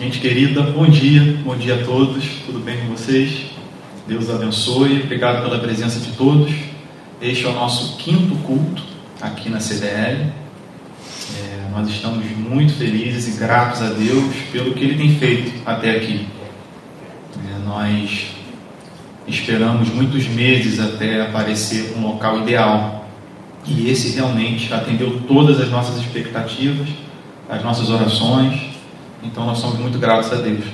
Gente querida, bom dia, bom dia a todos, tudo bem com vocês? Deus abençoe, obrigado pela presença de todos. Este é o nosso quinto culto aqui na CDL. É, nós estamos muito felizes e gratos a Deus pelo que Ele tem feito até aqui. É, nós esperamos muitos meses até aparecer um local ideal e esse realmente atendeu todas as nossas expectativas, as nossas orações então nós somos muito gratos a Deus.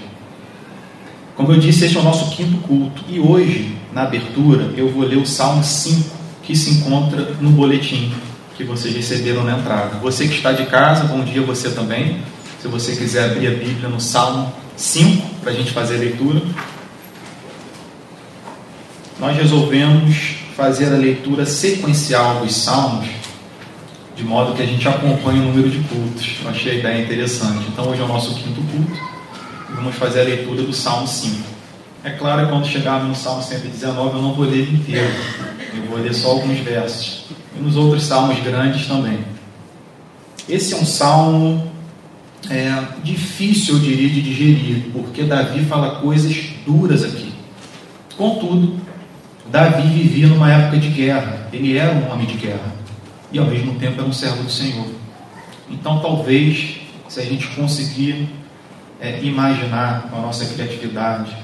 Como eu disse, este é o nosso quinto culto. E hoje, na abertura, eu vou ler o Salmo 5, que se encontra no boletim que vocês receberam na entrada. Você que está de casa, bom dia você também. Se você quiser abrir a Bíblia no Salmo 5, para a gente fazer a leitura. Nós resolvemos fazer a leitura sequencial dos Salmos de modo que a gente acompanhe o número de cultos. Eu achei a ideia interessante. Então, hoje é o nosso quinto culto e vamos fazer a leitura do Salmo 5. É claro que quando chegarmos no Salmo 119, eu não vou ler inteiro, eu vou ler só alguns versos. E nos outros salmos grandes também. Esse é um salmo é, difícil, eu diria, de digerir, porque Davi fala coisas duras aqui. Contudo, Davi vivia numa época de guerra, ele era um homem de guerra e ao mesmo tempo é um servo do Senhor. Então, talvez, se a gente conseguir é, imaginar com a nossa criatividade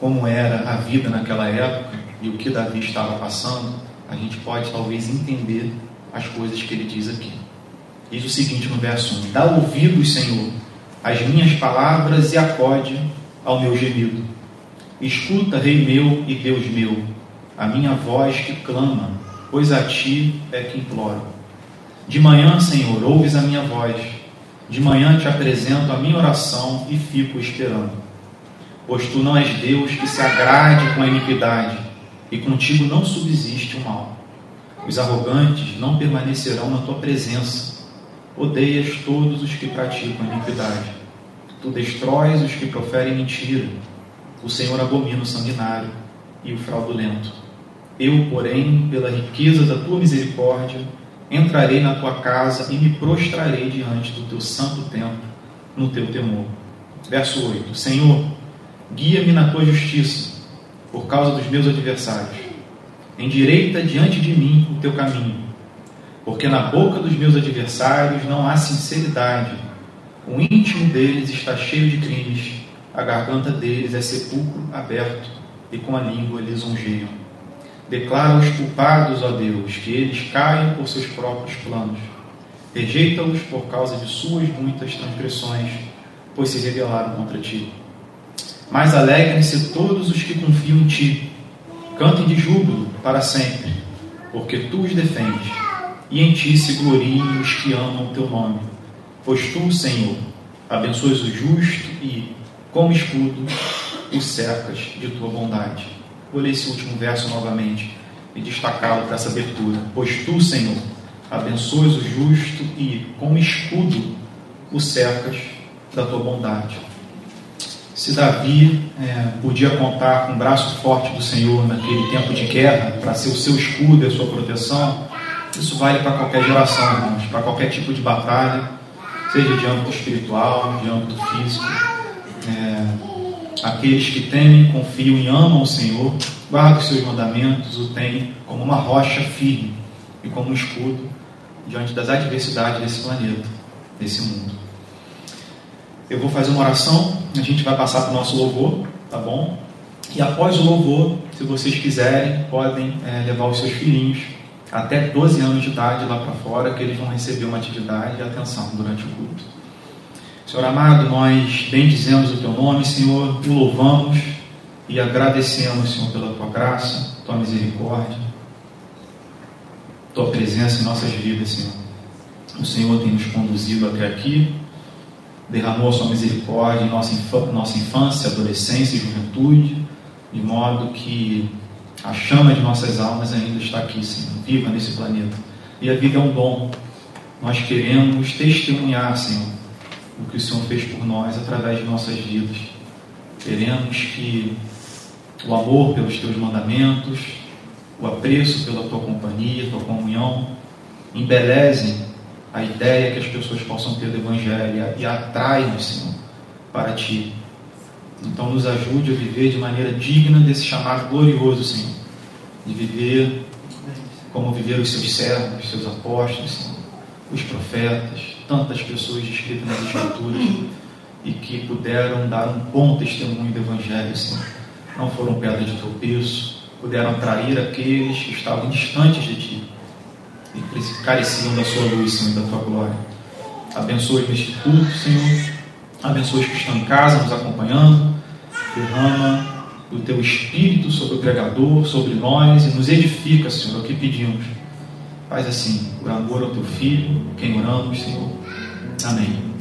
como era a vida naquela época e o que Davi estava passando, a gente pode talvez entender as coisas que ele diz aqui. Diz o seguinte no verso 1: Dá ouvidos, Senhor, às minhas palavras e acode ao meu gemido. Escuta, Rei meu e Deus meu, a minha voz que clama pois a ti é que imploro. De manhã, Senhor, ouves a minha voz. De manhã te apresento a minha oração e fico esperando. Pois tu não és Deus que se agrade com a iniquidade, e contigo não subsiste o mal. Os arrogantes não permanecerão na tua presença. Odeias todos os que praticam iniquidade. Tu destróis os que proferem mentira. O Senhor abomina o sanguinário e o fraudulento eu, porém, pela riqueza da tua misericórdia, entrarei na tua casa e me prostrarei diante do teu santo templo, no teu temor. Verso 8: Senhor, guia-me na tua justiça, por causa dos meus adversários. Endireita diante de mim o teu caminho, porque na boca dos meus adversários não há sinceridade. O íntimo deles está cheio de crimes, a garganta deles é sepulcro aberto, e com a língua lisonjeiam. Declara os culpados, ó Deus, que eles caem por seus próprios planos. Rejeita-os por causa de suas muitas transgressões, pois se rebelaram contra ti. Mas alegrem-se todos os que confiam em ti. Cantem de júbilo para sempre, porque tu os defendes, e em ti se gloriem os que amam o teu nome. Pois tu, Senhor, abençoas o justo e, como escudo, o cercas de tua bondade. Vou ler esse último verso novamente e destacá-lo para essa abertura. Pois tu, Senhor, abençoas o justo e, como escudo, o cercas da tua bondade. Se Davi é, podia contar com o braço forte do Senhor naquele tempo de guerra para ser o seu escudo e a sua proteção, isso vale para qualquer geração, irmãos, para qualquer tipo de batalha, seja de âmbito espiritual, de âmbito físico. É, Aqueles que temem, confiam e amam o Senhor, guardam os seus mandamentos, o têm como uma rocha firme e como um escudo diante das adversidades desse planeta, desse mundo. Eu vou fazer uma oração, a gente vai passar para o nosso louvor, tá bom? E após o louvor, se vocês quiserem, podem é, levar os seus filhinhos até 12 anos de idade lá para fora, que eles vão receber uma atividade de atenção durante o culto. Senhor amado, nós bendizemos o teu nome, Senhor, o louvamos e agradecemos, Senhor, pela tua graça, tua misericórdia, tua presença em nossas vidas, Senhor. O Senhor tem nos conduzido até aqui, derramou a sua misericórdia em nossa, nossa infância, adolescência e juventude, de modo que a chama de nossas almas ainda está aqui, Senhor, viva nesse planeta. E a vida é um dom. Nós queremos testemunhar, Senhor, o que o Senhor fez por nós através de nossas vidas. Queremos que o amor pelos teus mandamentos, o apreço pela tua companhia, tua comunhão, embelezem a ideia que as pessoas possam ter do Evangelho e atraem-nos, Senhor, para ti. Então, nos ajude a viver de maneira digna desse chamado glorioso, Senhor, de viver como viveram os seus servos, os seus apóstolos, Senhor, os profetas, tantas pessoas descritas nas Escrituras e que puderam dar um bom testemunho do Evangelho, Senhor. Não foram pedra de tropeço, puderam atrair aqueles que estavam distantes de Ti e careciam da Sua luz, Senhor, da Tua glória. Abençoe neste culto, Senhor. Abençoe os que estão em casa nos acompanhando. Derrama o Teu Espírito sobre o pregador, sobre nós e nos edifica, Senhor, é o que pedimos. Faz assim, por amor ao Teu Filho, quem oramos, Senhor. Amém.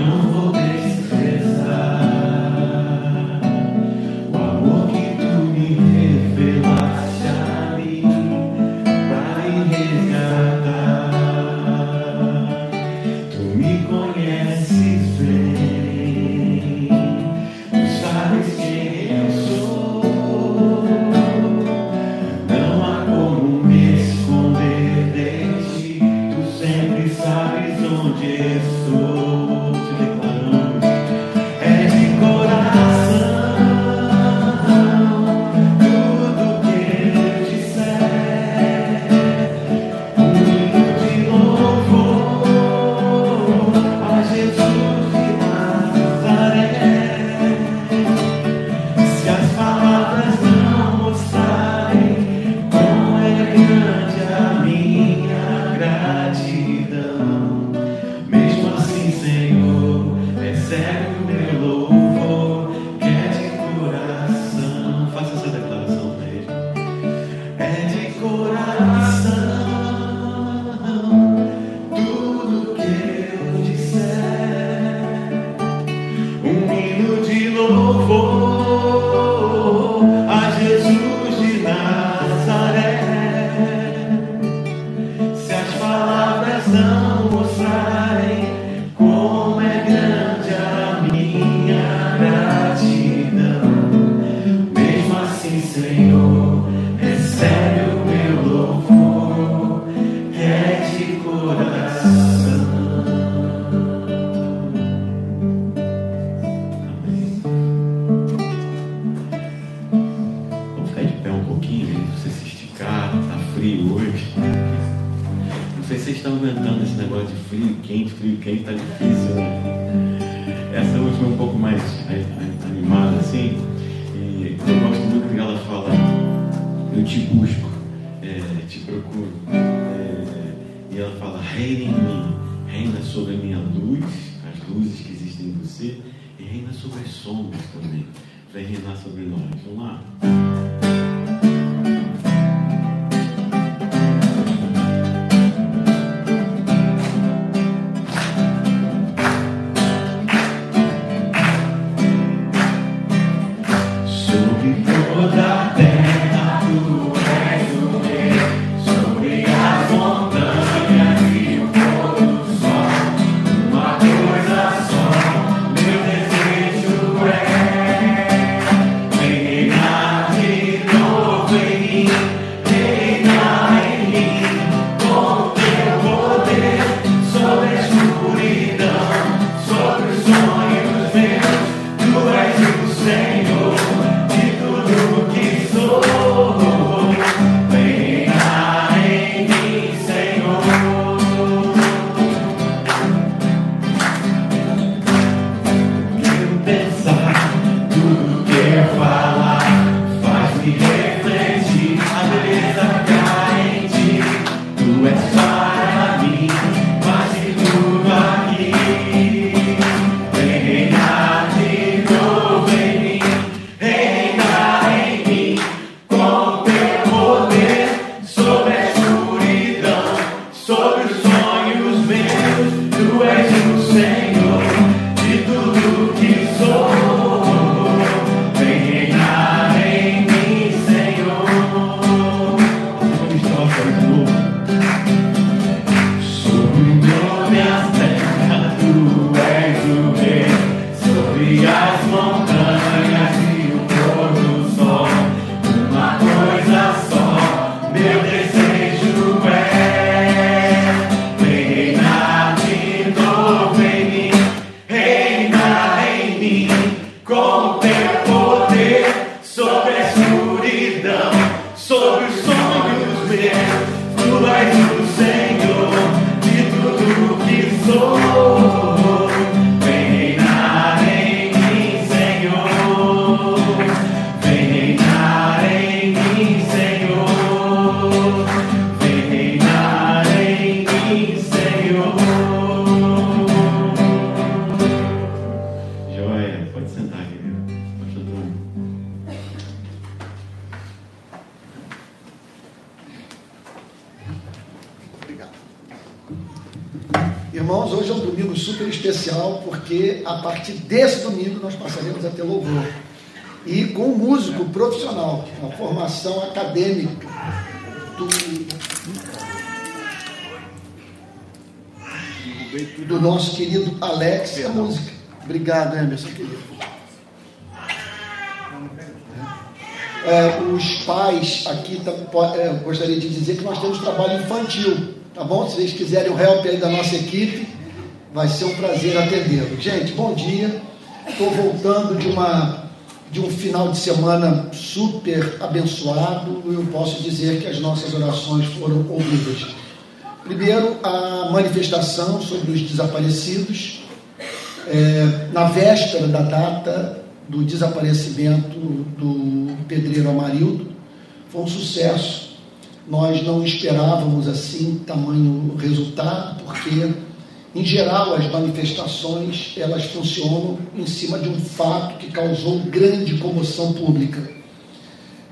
Não infantil, tá bom? Se vocês quiserem o help aí da nossa equipe, vai ser um prazer atendê-lo. Gente, bom dia. Estou voltando de uma de um final de semana super abençoado. Eu posso dizer que as nossas orações foram ouvidas. Primeiro, a manifestação sobre os desaparecidos. É, na véspera da data do desaparecimento do pedreiro Amarildo. Foi um sucesso. Nós não esperávamos assim tamanho resultado, porque em geral as manifestações elas funcionam em cima de um fato que causou grande comoção pública.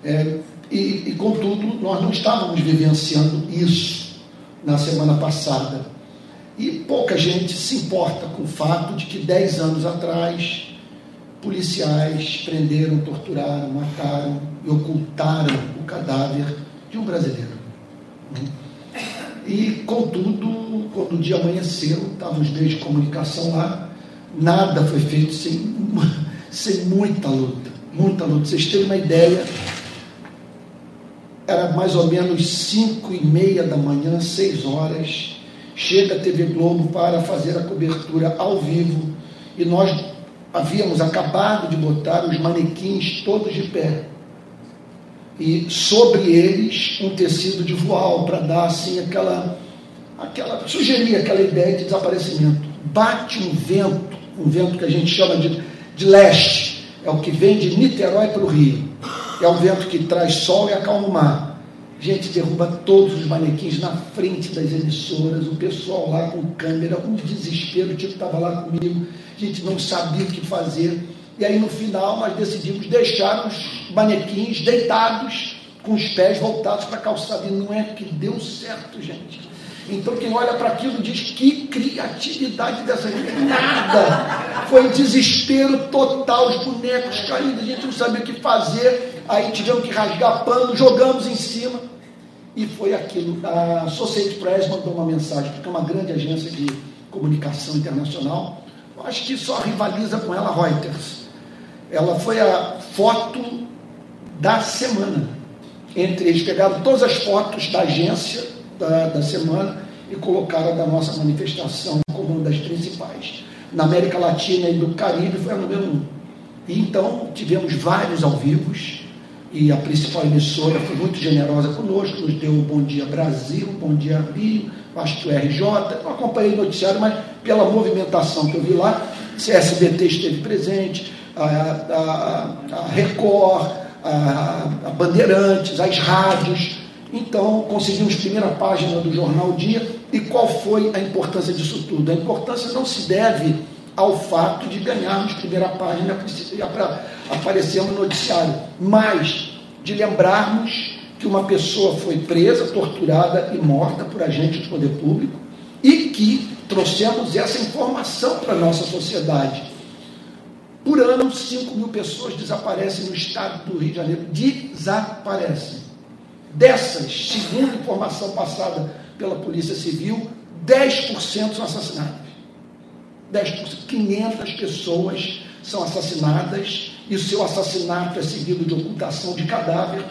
É, e, e contudo nós não estávamos vivenciando isso na semana passada. E pouca gente se importa com o fato de que dez anos atrás policiais prenderam, torturaram, mataram e ocultaram o cadáver de um brasileiro. E, contudo, quando o dia amanheceu, estavam os meios de comunicação lá, nada foi feito sem, sem muita luta. Muita luta. Vocês terem uma ideia, era mais ou menos cinco e meia da manhã, seis horas, chega a TV Globo para fazer a cobertura ao vivo e nós havíamos acabado de botar os manequins todos de pé. E sobre eles um tecido de voal para dar assim aquela, aquela, sugerir aquela ideia de desaparecimento. Bate um vento, um vento que a gente chama de, de leste, é o que vem de Niterói para o Rio. É um vento que traz sol e acalma o mar. A gente derruba todos os manequins na frente das emissoras, o pessoal lá com câmera, um desespero, o tipo estava lá comigo a gente não sabia o que fazer. E aí no final nós decidimos deixar os manequins deitados, com os pés voltados para a calçada. E não é que deu certo, gente. Então quem olha para aquilo diz que criatividade dessa gente. Nada! Foi desespero total, os bonecos caídos, a gente não sabia o que fazer. Aí tivemos que rasgar pano, jogamos em cima. E foi aquilo. A Associated Press mandou uma mensagem, porque é uma grande agência de comunicação internacional acho que só rivaliza com ela Reuters. Ela foi a foto da semana. Entre eles pegaram todas as fotos da agência da, da semana e colocaram da nossa manifestação como uma das principais. Na América Latina e do Caribe foi a número um. E então tivemos vários ao vivos e a principal emissora foi muito generosa conosco, nos deu o Bom Dia Brasil, Bom Dia Rio, acho que o RJ, não acompanhei o noticiário, mas pela movimentação que eu vi lá, a SBT esteve presente, a, a, a Record, a, a, Bandeirantes, as rádios. Então, conseguimos primeira página do jornal Dia. E qual foi a importância disso tudo? A importância não se deve ao fato de ganharmos primeira página para aparecermos no noticiário, mas de lembrarmos que uma pessoa foi presa, torturada e morta por agentes do poder público e que trouxemos essa informação para a nossa sociedade. Por ano, 5 mil pessoas desaparecem no estado do Rio de Janeiro. Desaparecem. Dessas, segundo informação passada pela Polícia Civil, 10% são assassinadas. 10%. 500 pessoas são assassinadas e o seu assassinato é seguido de ocultação de cadáver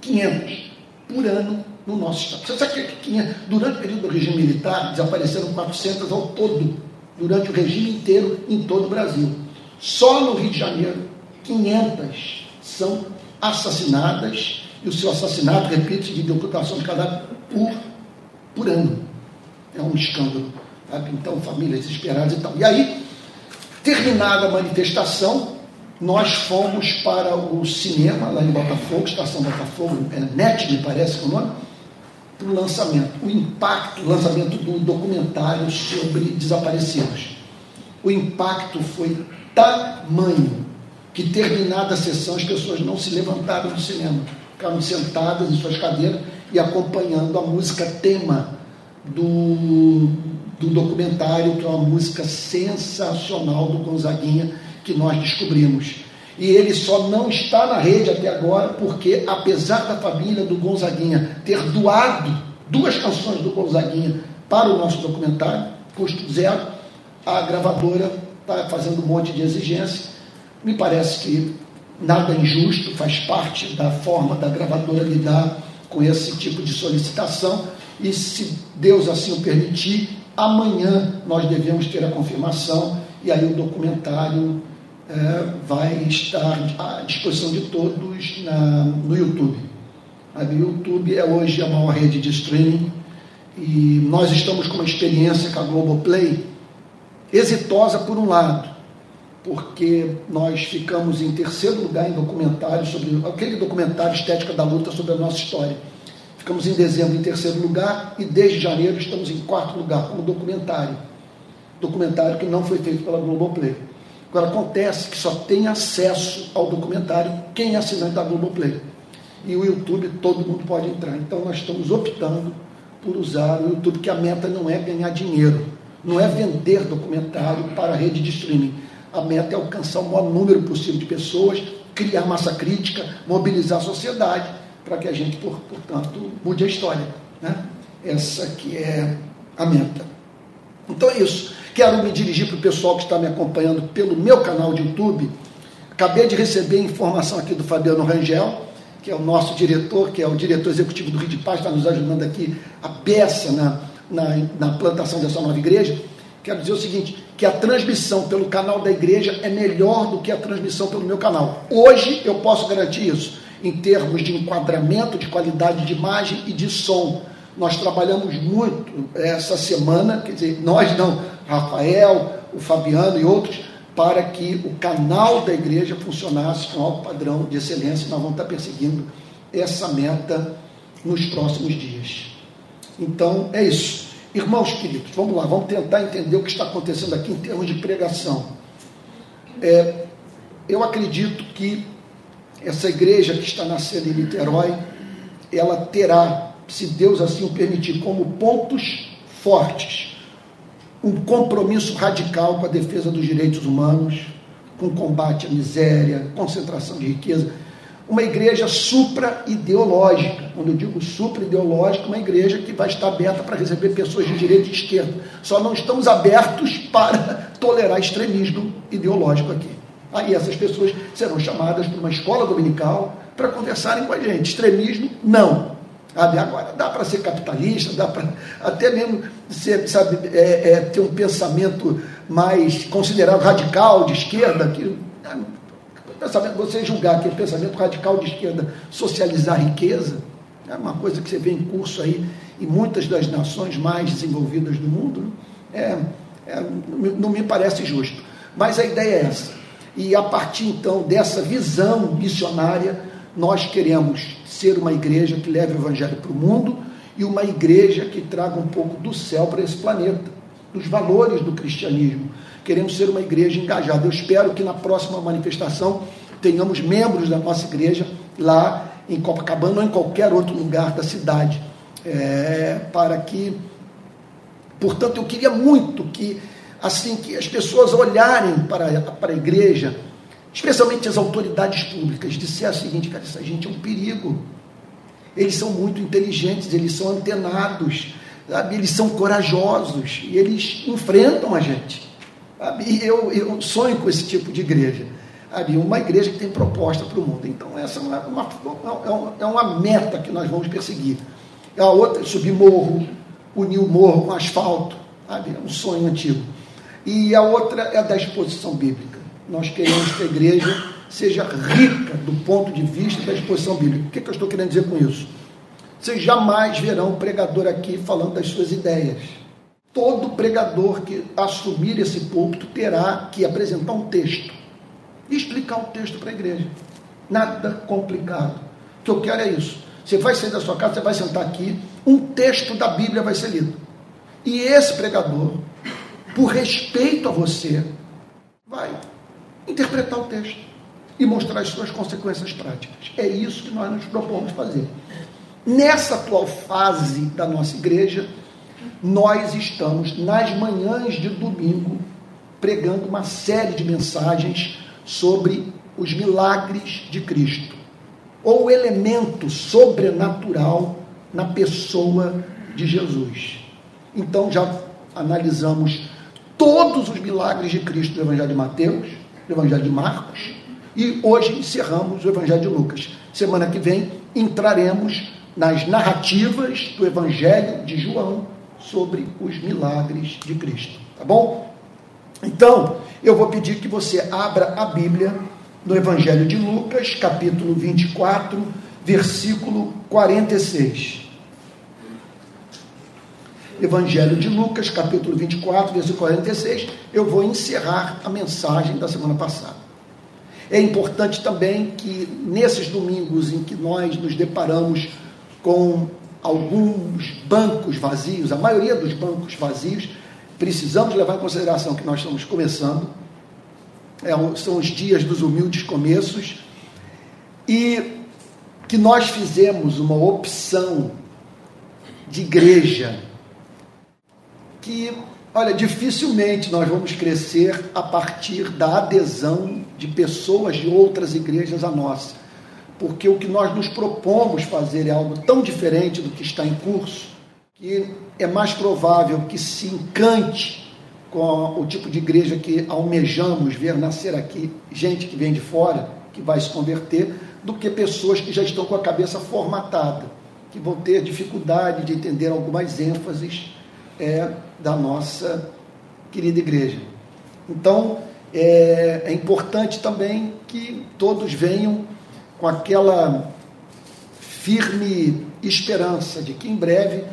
500 por ano no nosso estado. Você sabe que tinha, durante o período do regime militar, desapareceram 400 ao todo, durante o regime inteiro, em todo o Brasil. Só no Rio de Janeiro, 500 são assassinadas, e o seu assassinato, repito, de ocultação de cadáver por, por ano. É um escândalo. Sabe? Então, famílias desesperadas e tal. E aí, terminada a manifestação, nós fomos para o cinema, lá em Botafogo, Estação Botafogo, é NET, me parece que é o nome, o lançamento, o impacto, o lançamento do documentário sobre desaparecidos. O impacto foi tamanho que, terminada a sessão, as pessoas não se levantaram do cinema, ficaram sentadas em suas cadeiras e acompanhando a música tema do, do documentário, que é uma música sensacional do Gonzaguinha que nós descobrimos. E ele só não está na rede até agora porque, apesar da família do Gonzaguinha ter doado duas canções do Gonzaguinha para o nosso documentário, custo zero, a gravadora está fazendo um monte de exigência. Me parece que nada injusto, faz parte da forma da gravadora lidar com esse tipo de solicitação. E se Deus assim o permitir, amanhã nós devemos ter a confirmação e aí o documentário é, vai estar à disposição de todos na, no YouTube. O YouTube é hoje a maior rede de streaming e nós estamos com uma experiência com a Globoplay exitosa por um lado, porque nós ficamos em terceiro lugar em documentário sobre aquele documentário Estética da Luta sobre a nossa história. Ficamos em dezembro em terceiro lugar e desde janeiro estamos em quarto lugar como documentário. Documentário que não foi feito pela Globoplay. Agora acontece que só tem acesso ao documentário quem é assinante da Globoplay. E o YouTube todo mundo pode entrar. Então nós estamos optando por usar o YouTube, que a meta não é ganhar dinheiro, não é vender documentário para a rede de streaming a meta é alcançar o maior número possível de pessoas, criar massa crítica, mobilizar a sociedade, para que a gente, por, portanto, mude a história. Né? Essa que é a meta. Então é isso. Quero me dirigir para o pessoal que está me acompanhando pelo meu canal de YouTube. Acabei de receber informação aqui do Fabiano Rangel, que é o nosso diretor, que é o diretor executivo do Rio de Paz, está nos ajudando aqui a peça na, na, na plantação dessa nova igreja. Quero dizer o seguinte: que a transmissão pelo canal da igreja é melhor do que a transmissão pelo meu canal. Hoje eu posso garantir isso, em termos de enquadramento, de qualidade de imagem e de som. Nós trabalhamos muito essa semana, quer dizer, nós não, Rafael, o Fabiano e outros, para que o canal da igreja funcionasse com alto padrão de excelência. Nós vamos estar perseguindo essa meta nos próximos dias. Então, é isso. Irmãos queridos, vamos lá, vamos tentar entender o que está acontecendo aqui em termos de pregação. É, eu acredito que essa igreja que está nascendo em Niterói, ela terá, se Deus assim o permitir, como pontos fortes, um compromisso radical com a defesa dos direitos humanos, com combate à miséria, concentração de riqueza uma igreja supra-ideológica. Quando eu digo supra-ideológica, uma igreja que vai estar aberta para receber pessoas de direita e esquerda. Só não estamos abertos para tolerar extremismo ideológico aqui. Aí essas pessoas serão chamadas para uma escola dominical para conversarem com a gente. Extremismo, não. Sabe? Agora, dá para ser capitalista, dá para até mesmo ser, sabe, é, é, ter um pensamento mais considerado radical de esquerda, que pensamento, você julgar aquele pensamento radical de esquerda socializar riqueza, é uma coisa que você vê em curso aí em muitas das nações mais desenvolvidas do mundo, é, é, não me parece justo. Mas a ideia é essa. E a partir então dessa visão missionária, nós queremos ser uma igreja que leve o evangelho para o mundo e uma igreja que traga um pouco do céu para esse planeta, dos valores do cristianismo queremos ser uma igreja engajada. Eu espero que na próxima manifestação tenhamos membros da nossa igreja lá em Copacabana ou em qualquer outro lugar da cidade. É, para que, portanto, eu queria muito que assim que as pessoas olharem para, para a igreja, especialmente as autoridades públicas, disser o seguinte, cara, essa gente é um perigo. Eles são muito inteligentes, eles são antenados, sabe? eles são corajosos e eles enfrentam a gente. E eu, eu sonho com esse tipo de igreja. Sabe? Uma igreja que tem proposta para o mundo. Então, essa é uma, uma, é uma meta que nós vamos perseguir. A outra é subir morro, unir o morro com asfalto. Sabe? É um sonho antigo. E a outra é a da exposição bíblica. Nós queremos que a igreja seja rica do ponto de vista da exposição bíblica. O que, que eu estou querendo dizer com isso? Vocês jamais verão um pregador aqui falando das suas ideias Todo pregador que assumir esse púlpito terá que apresentar um texto e explicar o texto para a igreja. Nada complicado. O que eu quero é isso. Você vai sair da sua casa, você vai sentar aqui, um texto da Bíblia vai ser lido. E esse pregador, por respeito a você, vai interpretar o texto e mostrar as suas consequências práticas. É isso que nós nos propomos fazer. Nessa atual fase da nossa igreja, nós estamos nas manhãs de domingo pregando uma série de mensagens sobre os milagres de Cristo, ou o elemento sobrenatural na pessoa de Jesus. Então já analisamos todos os milagres de Cristo do Evangelho de Mateus, do Evangelho de Marcos, e hoje encerramos o Evangelho de Lucas. Semana que vem entraremos nas narrativas do Evangelho de João sobre os milagres de Cristo. Tá bom? Então, eu vou pedir que você abra a Bíblia no Evangelho de Lucas, capítulo 24, versículo 46. Evangelho de Lucas, capítulo 24, versículo 46. Eu vou encerrar a mensagem da semana passada. É importante também que nesses domingos em que nós nos deparamos com alguns bancos vazios, a maioria dos bancos vazios, precisamos levar em consideração que nós estamos começando, é, são os dias dos humildes começos, e que nós fizemos uma opção de igreja que, olha, dificilmente nós vamos crescer a partir da adesão de pessoas de outras igrejas à nossa porque o que nós nos propomos fazer é algo tão diferente do que está em curso, que é mais provável que se encante com o tipo de igreja que almejamos ver nascer aqui, gente que vem de fora, que vai se converter, do que pessoas que já estão com a cabeça formatada, que vão ter dificuldade de entender algumas ênfases é, da nossa querida igreja. Então, é, é importante também que todos venham com aquela firme esperança de que em breve,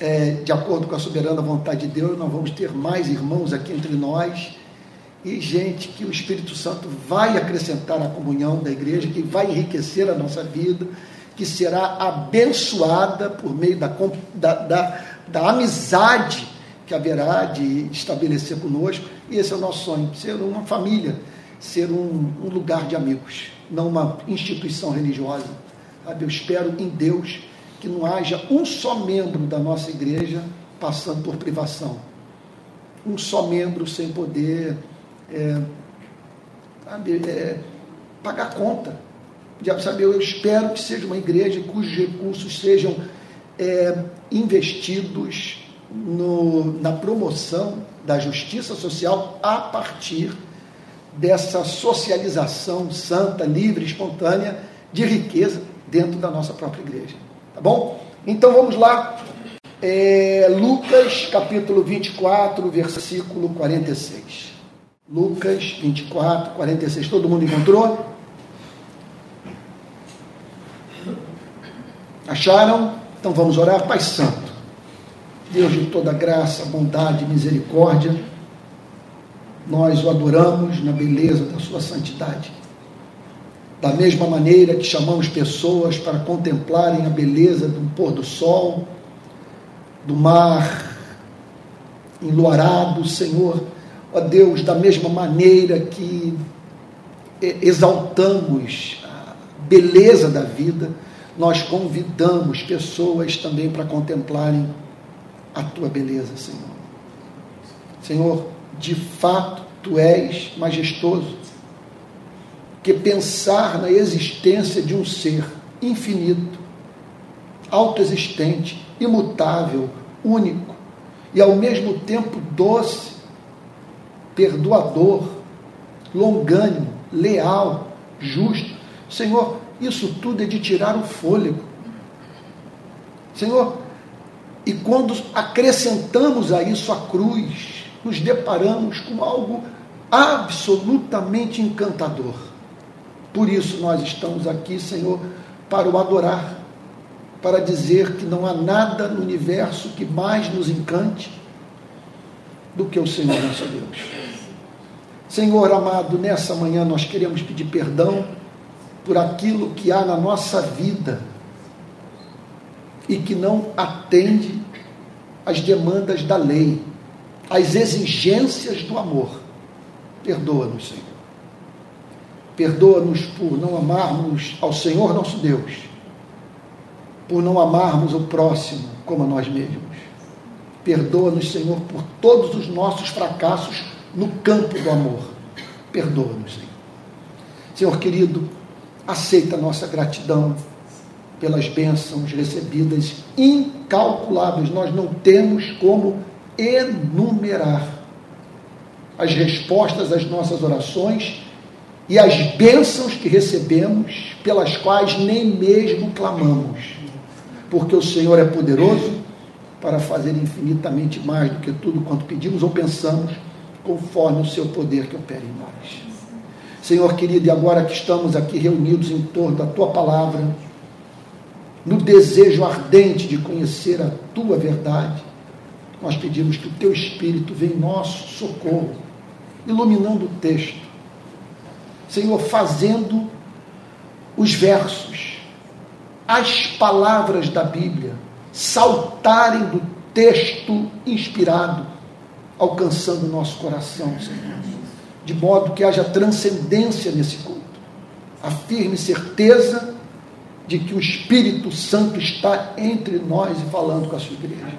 é, de acordo com a soberana vontade de Deus, nós vamos ter mais irmãos aqui entre nós e gente que o Espírito Santo vai acrescentar à comunhão da igreja, que vai enriquecer a nossa vida, que será abençoada por meio da, da, da, da amizade que haverá de estabelecer conosco. E esse é o nosso sonho: ser uma família, ser um, um lugar de amigos não uma instituição religiosa. Sabe? Eu espero em Deus que não haja um só membro da nossa igreja passando por privação. Um só membro sem poder é, sabe, é, pagar conta. Sabe, eu espero que seja uma igreja cujos recursos sejam é, investidos no, na promoção da justiça social a partir dessa socialização santa, livre, espontânea de riqueza dentro da nossa própria igreja. Tá bom? Então vamos lá. É, Lucas capítulo 24, versículo 46. Lucas 24, 46. Todo mundo encontrou? Acharam? Então vamos orar. Pai Santo, Deus de toda graça, bondade, misericórdia nós o adoramos na beleza da sua santidade. Da mesma maneira que chamamos pessoas para contemplarem a beleza do pôr do sol, do mar enluarado, Senhor, ó Deus, da mesma maneira que exaltamos a beleza da vida, nós convidamos pessoas também para contemplarem a tua beleza, Senhor. Senhor, de fato tu és majestoso. Que pensar na existência de um ser infinito, autoexistente, imutável, único e ao mesmo tempo doce, perdoador, longânimo, leal, justo. Senhor, isso tudo é de tirar o fôlego. Senhor, e quando acrescentamos a isso a cruz, nos deparamos com algo absolutamente encantador. Por isso nós estamos aqui, Senhor, para o adorar, para dizer que não há nada no universo que mais nos encante do que o Senhor nosso Deus. Senhor amado, nessa manhã nós queremos pedir perdão por aquilo que há na nossa vida e que não atende às demandas da lei as exigências do amor. Perdoa-nos, Senhor. Perdoa-nos por não amarmos ao Senhor nosso Deus, por não amarmos o próximo como a nós mesmos. Perdoa-nos, Senhor, por todos os nossos fracassos no campo do amor. Perdoa-nos, Senhor. Senhor querido, aceita a nossa gratidão pelas bênçãos recebidas incalculáveis. Nós não temos como enumerar as respostas às nossas orações e as bênçãos que recebemos, pelas quais nem mesmo clamamos, porque o Senhor é poderoso para fazer infinitamente mais do que tudo quanto pedimos ou pensamos, conforme o seu poder que opera em nós. Senhor querido, e agora que estamos aqui reunidos em torno da tua palavra, no desejo ardente de conhecer a tua verdade, nós pedimos que o teu Espírito venha em nosso socorro, iluminando o texto, Senhor, fazendo os versos, as palavras da Bíblia saltarem do texto inspirado, alcançando o nosso coração, Senhor. De modo que haja transcendência nesse culto, a firme certeza de que o Espírito Santo está entre nós e falando com a sua igreja.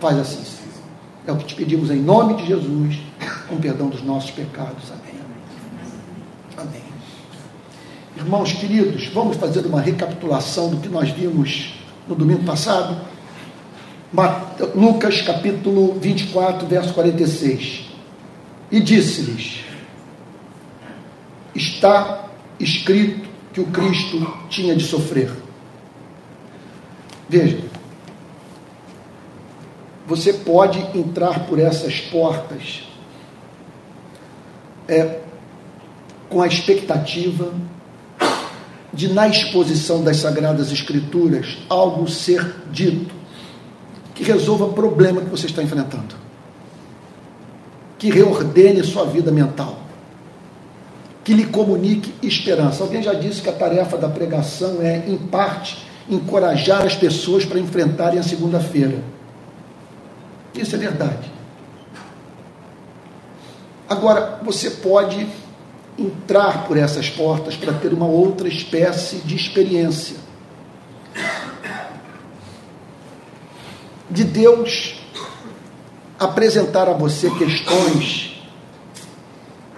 Faz assim, Senhor. É o que te pedimos em nome de Jesus, com perdão dos nossos pecados. Amém. Amém. Irmãos queridos, vamos fazer uma recapitulação do que nós vimos no domingo passado. Lucas capítulo 24, verso 46. E disse-lhes: Está escrito que o Cristo tinha de sofrer. Veja, você pode entrar por essas portas é, com a expectativa de, na exposição das Sagradas Escrituras, algo ser dito que resolva o problema que você está enfrentando, que reordene sua vida mental, que lhe comunique esperança. Alguém já disse que a tarefa da pregação é, em parte, encorajar as pessoas para enfrentarem a segunda-feira. Isso é verdade. Agora, você pode entrar por essas portas para ter uma outra espécie de experiência. De Deus apresentar a você questões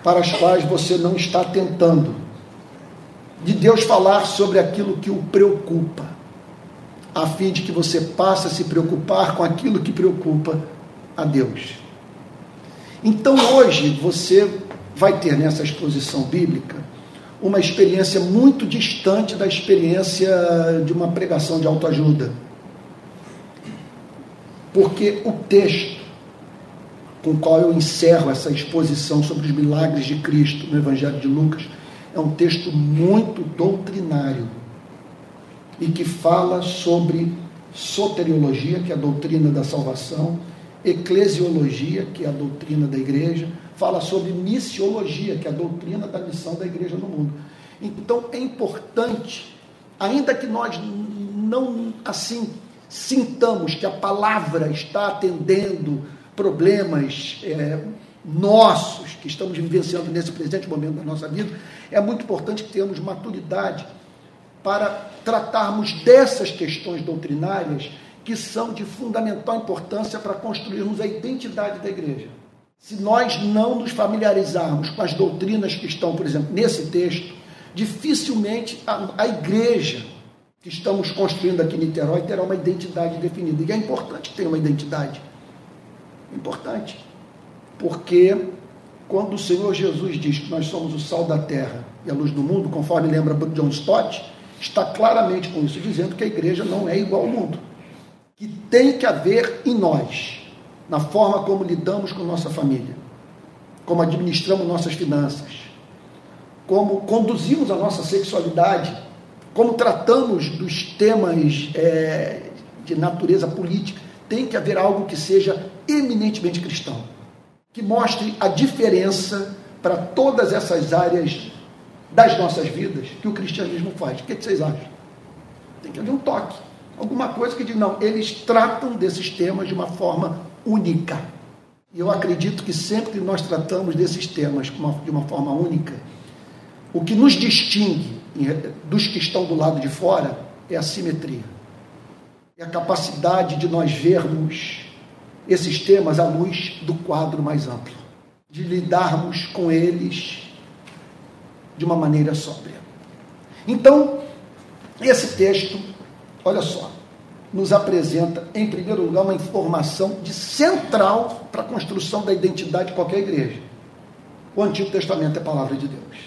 para as quais você não está tentando. De Deus falar sobre aquilo que o preocupa, a fim de que você passe a se preocupar com aquilo que preocupa a Deus. Então hoje você vai ter nessa exposição bíblica uma experiência muito distante da experiência de uma pregação de autoajuda. Porque o texto com o qual eu encerro essa exposição sobre os milagres de Cristo no Evangelho de Lucas é um texto muito doutrinário e que fala sobre soteriologia, que é a doutrina da salvação, eclesiologia, que é a doutrina da igreja, fala sobre missiologia, que é a doutrina da missão da igreja no mundo. Então é importante, ainda que nós não assim sintamos que a palavra está atendendo problemas é, nossos que estamos vivenciando nesse presente momento da nossa vida, é muito importante que tenhamos maturidade para tratarmos dessas questões doutrinárias que são de fundamental importância para construirmos a identidade da igreja. Se nós não nos familiarizarmos com as doutrinas que estão, por exemplo, nesse texto, dificilmente a, a igreja que estamos construindo aqui em Niterói terá uma identidade definida. E é importante tenha uma identidade. Importante. Porque quando o Senhor Jesus diz que nós somos o sal da terra e a luz do mundo, conforme lembra John Stott, está claramente com isso dizendo que a igreja não é igual ao mundo. Que tem que haver em nós na forma como lidamos com nossa família, como administramos nossas finanças, como conduzimos a nossa sexualidade, como tratamos dos temas é, de natureza política. Tem que haver algo que seja eminentemente cristão, que mostre a diferença para todas essas áreas das nossas vidas que o cristianismo faz. O que vocês acham? Tem que haver um toque, alguma coisa que diga, não, eles tratam desses temas de uma forma única. E eu acredito que sempre que nós tratamos desses temas de uma forma única, o que nos distingue dos que estão do lado de fora é a simetria. É a capacidade de nós vermos esses temas à luz do quadro mais amplo, de lidarmos com eles de uma maneira sóbria. Então, esse texto, olha só, nos apresenta, em primeiro lugar, uma informação de central para a construção da identidade de qualquer igreja. O Antigo Testamento é a palavra de Deus.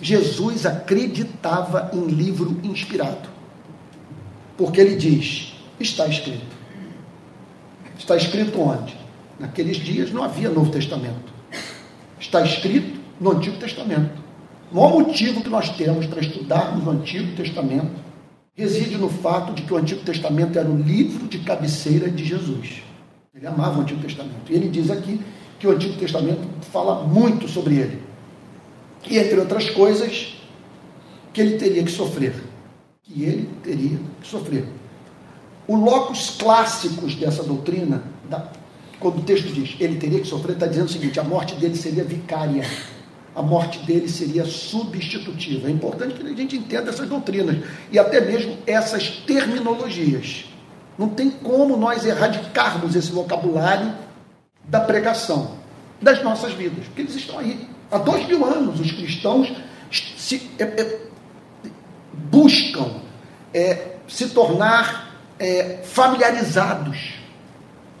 Jesus acreditava em livro inspirado, porque ele diz: está escrito. Está escrito onde? Naqueles dias não havia Novo Testamento. Está escrito no Antigo Testamento. O maior motivo que nós temos para estudarmos o Antigo Testamento reside no fato de que o Antigo Testamento era o livro de cabeceira de Jesus. Ele amava o Antigo Testamento. E ele diz aqui que o Antigo Testamento fala muito sobre ele. E, entre outras coisas, que ele teria que sofrer. Que ele teria que sofrer. O locus clássicos dessa doutrina, da, quando o texto diz ele teria que sofrer, está dizendo o seguinte: a morte dele seria vicária, a morte dele seria substitutiva. É importante que a gente entenda essas doutrinas e até mesmo essas terminologias. Não tem como nós erradicarmos esse vocabulário da pregação das nossas vidas, porque eles estão aí. Há dois mil anos os cristãos se, é, é, buscam é, se tornar é, familiarizados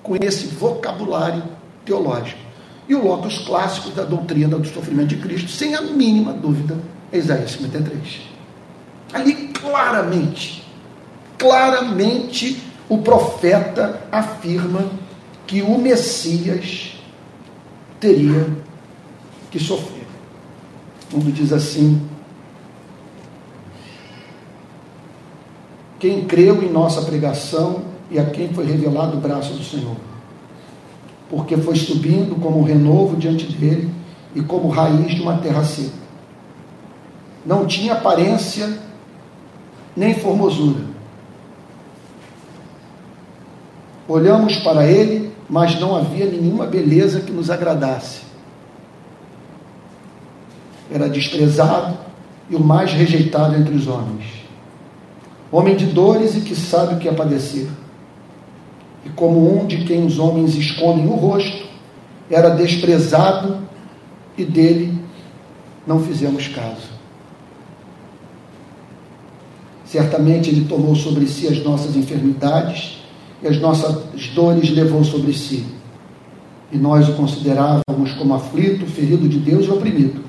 com esse vocabulário teológico. E o locus clássico da doutrina do sofrimento de Cristo, sem a mínima dúvida, é Isaías 53. Ali claramente, claramente o profeta afirma que o Messias teria que sofrer. Quando diz assim, quem creu em nossa pregação e a quem foi revelado o braço do Senhor. Porque foi subindo como um renovo diante dele e como raiz de uma terra seca. Não tinha aparência nem formosura. Olhamos para ele, mas não havia nenhuma beleza que nos agradasse. Era desprezado e o mais rejeitado entre os homens homem de dores e que sabe o que é padecer. E como um de quem os homens escondem o rosto, era desprezado e dele não fizemos caso. Certamente ele tomou sobre si as nossas enfermidades e as nossas dores levou sobre si. E nós o considerávamos como aflito, ferido de Deus e oprimido.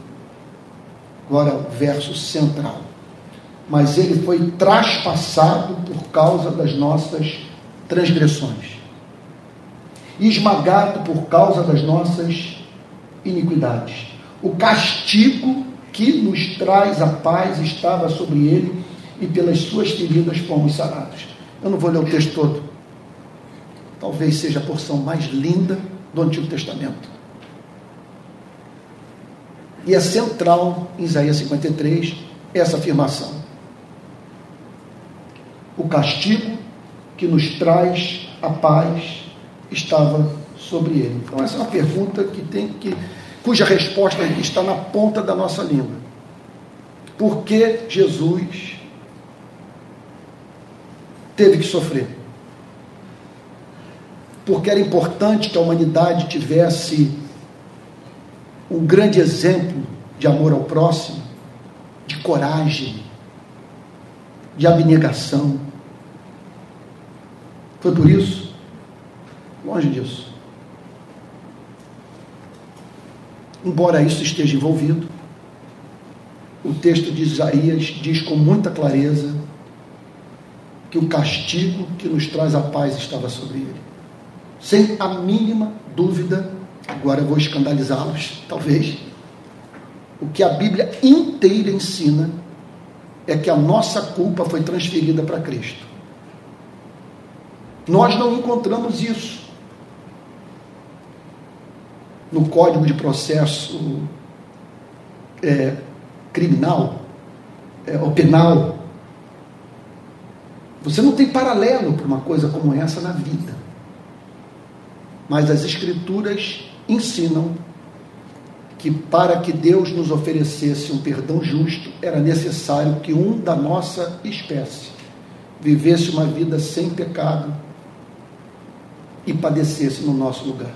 Agora, o verso central mas ele foi traspassado por causa das nossas transgressões, esmagado por causa das nossas iniquidades. O castigo que nos traz a paz estava sobre ele, e pelas suas feridas fomos sarados. Eu não vou ler o texto todo. Talvez seja a porção mais linda do Antigo Testamento. E é central em Isaías 53 essa afirmação o castigo que nos traz a paz estava sobre ele. Então essa é uma pergunta que tem que cuja resposta está na ponta da nossa língua. Por que Jesus teve que sofrer? Porque era importante que a humanidade tivesse um grande exemplo de amor ao próximo, de coragem, de abnegação. Foi por isso? Longe disso. Embora isso esteja envolvido, o texto de Isaías diz com muita clareza que o castigo que nos traz a paz estava sobre ele. Sem a mínima dúvida, agora eu vou escandalizá-los, talvez. O que a Bíblia inteira ensina é que a nossa culpa foi transferida para Cristo. Nós não encontramos isso no Código de Processo é, Criminal é, ou Penal. Você não tem paralelo para uma coisa como essa na vida. Mas as Escrituras ensinam que para que Deus nos oferecesse um perdão justo, era necessário que um da nossa espécie vivesse uma vida sem pecado e padecesse no nosso lugar.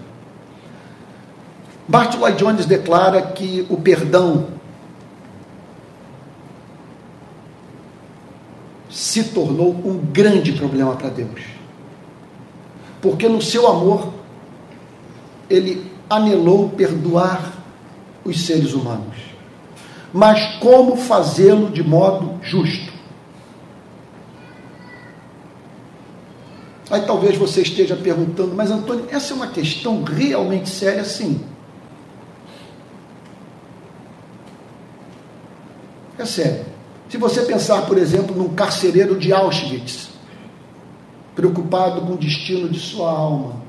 Martin Lloyd Jones declara que o perdão se tornou um grande problema para Deus. Porque no seu amor, ele anelou perdoar os seres humanos. Mas como fazê-lo de modo justo? Aí talvez você esteja perguntando, mas Antônio, essa é uma questão realmente séria, sim. É sério. Se você pensar, por exemplo, num carcereiro de Auschwitz, preocupado com o destino de sua alma,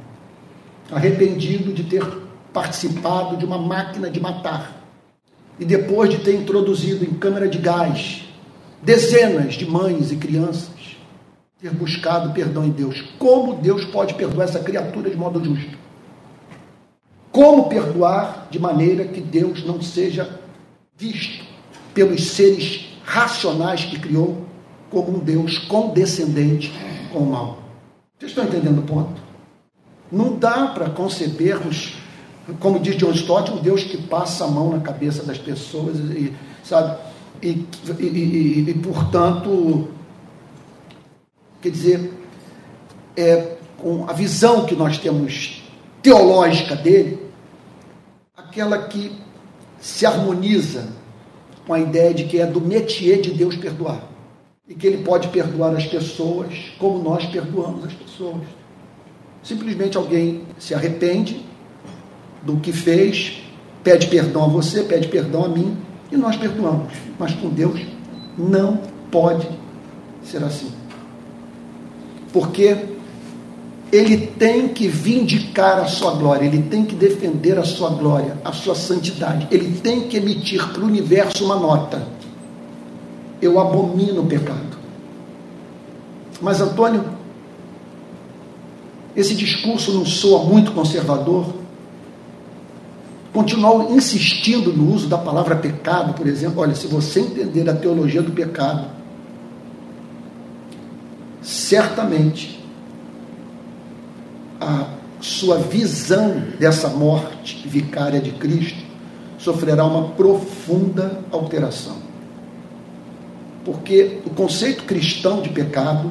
arrependido de ter participado de uma máquina de matar, e depois de ter introduzido em câmara de gás dezenas de mães e crianças, ter buscado perdão em Deus. Como Deus pode perdoar essa criatura de modo justo? Como perdoar de maneira que Deus não seja visto pelos seres racionais que criou como um Deus condescendente com o mal? Vocês estão entendendo o ponto? Não dá para concebermos, como diz John Stott, um Deus que passa a mão na cabeça das pessoas e, sabe, e, e, e, e portanto, quer dizer, é, com a visão que nós temos teológica dele, aquela que se harmoniza com a ideia de que é do métier de Deus perdoar. E que ele pode perdoar as pessoas como nós perdoamos as pessoas. Simplesmente alguém se arrepende do que fez, pede perdão a você, pede perdão a mim, e nós perdoamos. Mas com Deus não pode ser assim. Porque ele tem que vindicar a sua glória, ele tem que defender a sua glória, a sua santidade, ele tem que emitir para o universo uma nota. Eu abomino o pecado. Mas, Antônio, esse discurso não soa muito conservador? Continuar insistindo no uso da palavra pecado, por exemplo. Olha, se você entender a teologia do pecado, certamente a sua visão dessa morte vicária de Cristo sofrerá uma profunda alteração. Porque o conceito cristão de pecado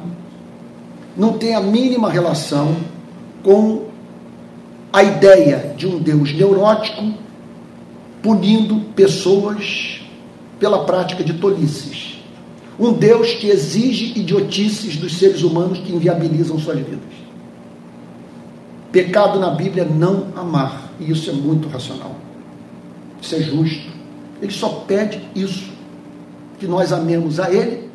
não tem a mínima relação com a ideia de um Deus neurótico punindo pessoas pela prática de tolices. Um Deus que exige idiotices dos seres humanos que inviabilizam suas vidas. Pecado na Bíblia é não amar, e isso é muito racional. Isso é justo. Ele só pede isso, que nós amemos a Ele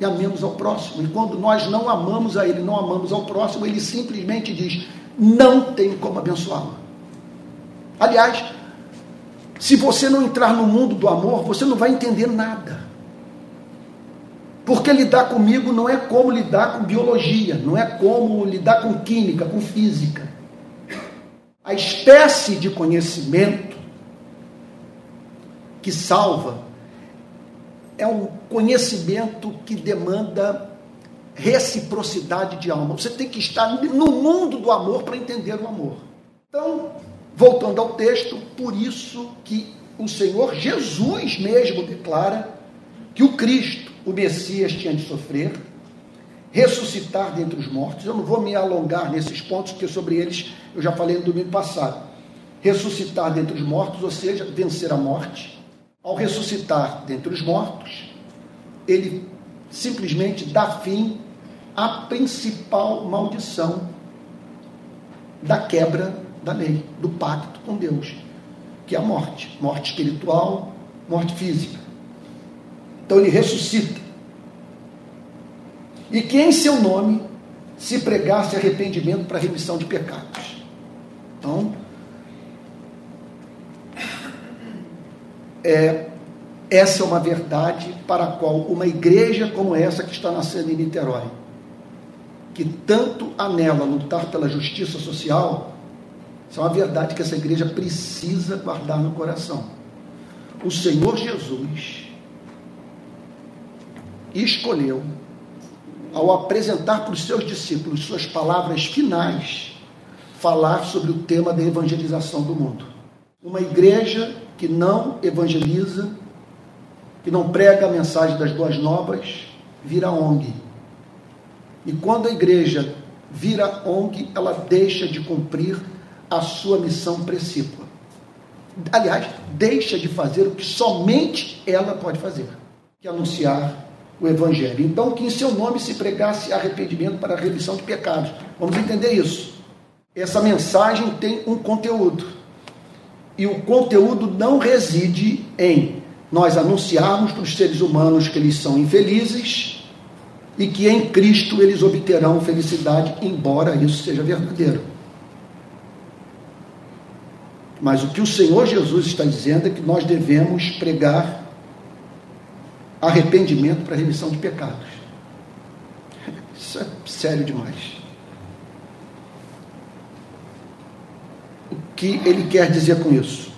e amemos ao próximo. E quando nós não amamos a Ele, não amamos ao próximo, Ele simplesmente diz: não tem como abençoá-lo. Aliás, se você não entrar no mundo do amor, você não vai entender nada. Porque lidar comigo não é como lidar com biologia, não é como lidar com química, com física. A espécie de conhecimento que salva é um conhecimento que demanda reciprocidade de alma. Você tem que estar no mundo do amor para entender o amor. Então, voltando ao texto, por isso que o Senhor Jesus mesmo declara que o Cristo o Messias tinha de sofrer, ressuscitar dentre os mortos. Eu não vou me alongar nesses pontos, porque sobre eles eu já falei no domingo passado. Ressuscitar dentre os mortos, ou seja, vencer a morte. Ao ressuscitar dentre os mortos, ele simplesmente dá fim à principal maldição da quebra da lei, do pacto com Deus, que é a morte, morte espiritual, morte física. Então ele ressuscita. E que em seu nome se pregasse arrependimento para remissão de pecados. Então, é, essa é uma verdade para a qual uma igreja como essa que está nascendo em Niterói, que tanto anela lutar pela justiça social, isso é uma verdade que essa igreja precisa guardar no coração. O Senhor Jesus escolheu, ao apresentar para os seus discípulos suas palavras finais, falar sobre o tema da evangelização do mundo. Uma igreja que não evangeliza, que não prega a mensagem das boas novas, vira ONG. E quando a igreja vira ONG, ela deixa de cumprir a sua missão precípua. Aliás, deixa de fazer o que somente ela pode fazer, que é anunciar o Evangelho. Então, que em seu nome se pregasse arrependimento para a remissão de pecados. Vamos entender isso. Essa mensagem tem um conteúdo. E o conteúdo não reside em nós anunciarmos para os seres humanos que eles são infelizes e que em Cristo eles obterão felicidade, embora isso seja verdadeiro. Mas o que o Senhor Jesus está dizendo é que nós devemos pregar arrependimento para remissão de pecados. Isso é sério demais. O que ele quer dizer com isso?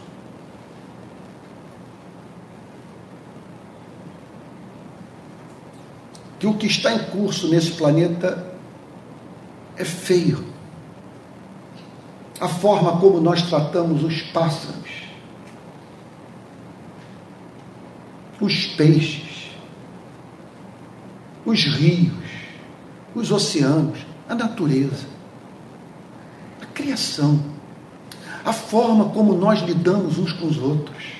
Que o que está em curso nesse planeta é feio a forma como nós tratamos os pássaros, os peixes, os rios, os oceanos, a natureza, a criação, a forma como nós lidamos uns com os outros.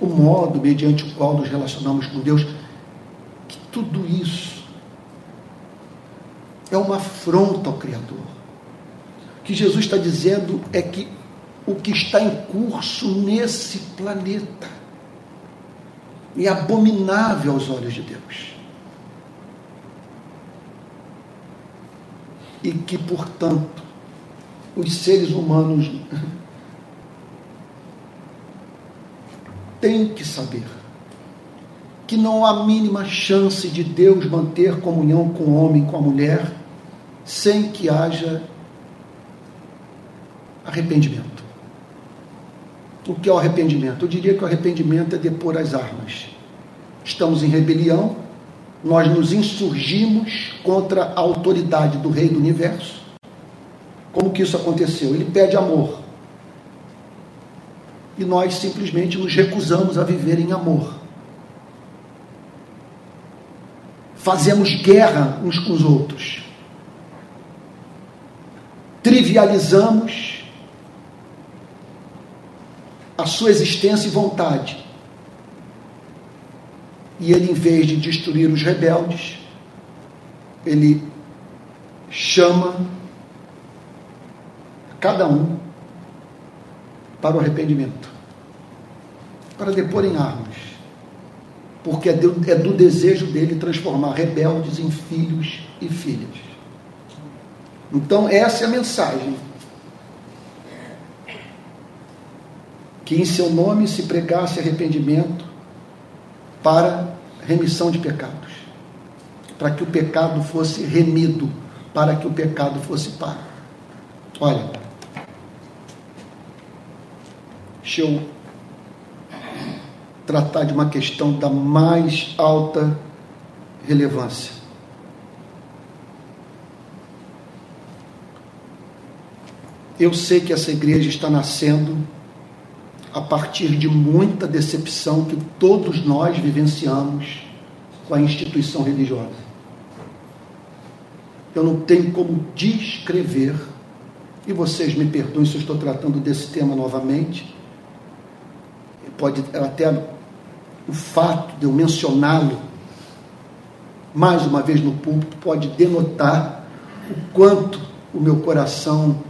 O modo mediante o qual nos relacionamos com Deus, que tudo isso é uma afronta ao Criador. O que Jesus está dizendo é que o que está em curso nesse planeta é abominável aos olhos de Deus. E que, portanto, os seres humanos têm que saber que não há mínima chance de Deus manter comunhão com o homem e com a mulher sem que haja arrependimento. O que é o arrependimento? Eu diria que o arrependimento é depor as armas. Estamos em rebelião, nós nos insurgimos contra a autoridade do Rei do Universo. Como que isso aconteceu? Ele pede amor. E nós simplesmente nos recusamos a viver em amor. Fazemos guerra uns com os outros trivializamos a sua existência e vontade. E ele, em vez de destruir os rebeldes, ele chama cada um para o arrependimento, para depor em armas, porque é do, é do desejo dele transformar rebeldes em filhos e filhas. Então, essa é a mensagem. Que em seu nome se pregasse arrependimento para remissão de pecados. Para que o pecado fosse remido, para que o pecado fosse pago. Olha, deixa eu tratar de uma questão da mais alta relevância. Eu sei que essa igreja está nascendo a partir de muita decepção que todos nós vivenciamos com a instituição religiosa. Eu não tenho como descrever, e vocês me perdoem se eu estou tratando desse tema novamente, pode até o fato de eu mencioná-lo mais uma vez no púlpito pode denotar o quanto o meu coração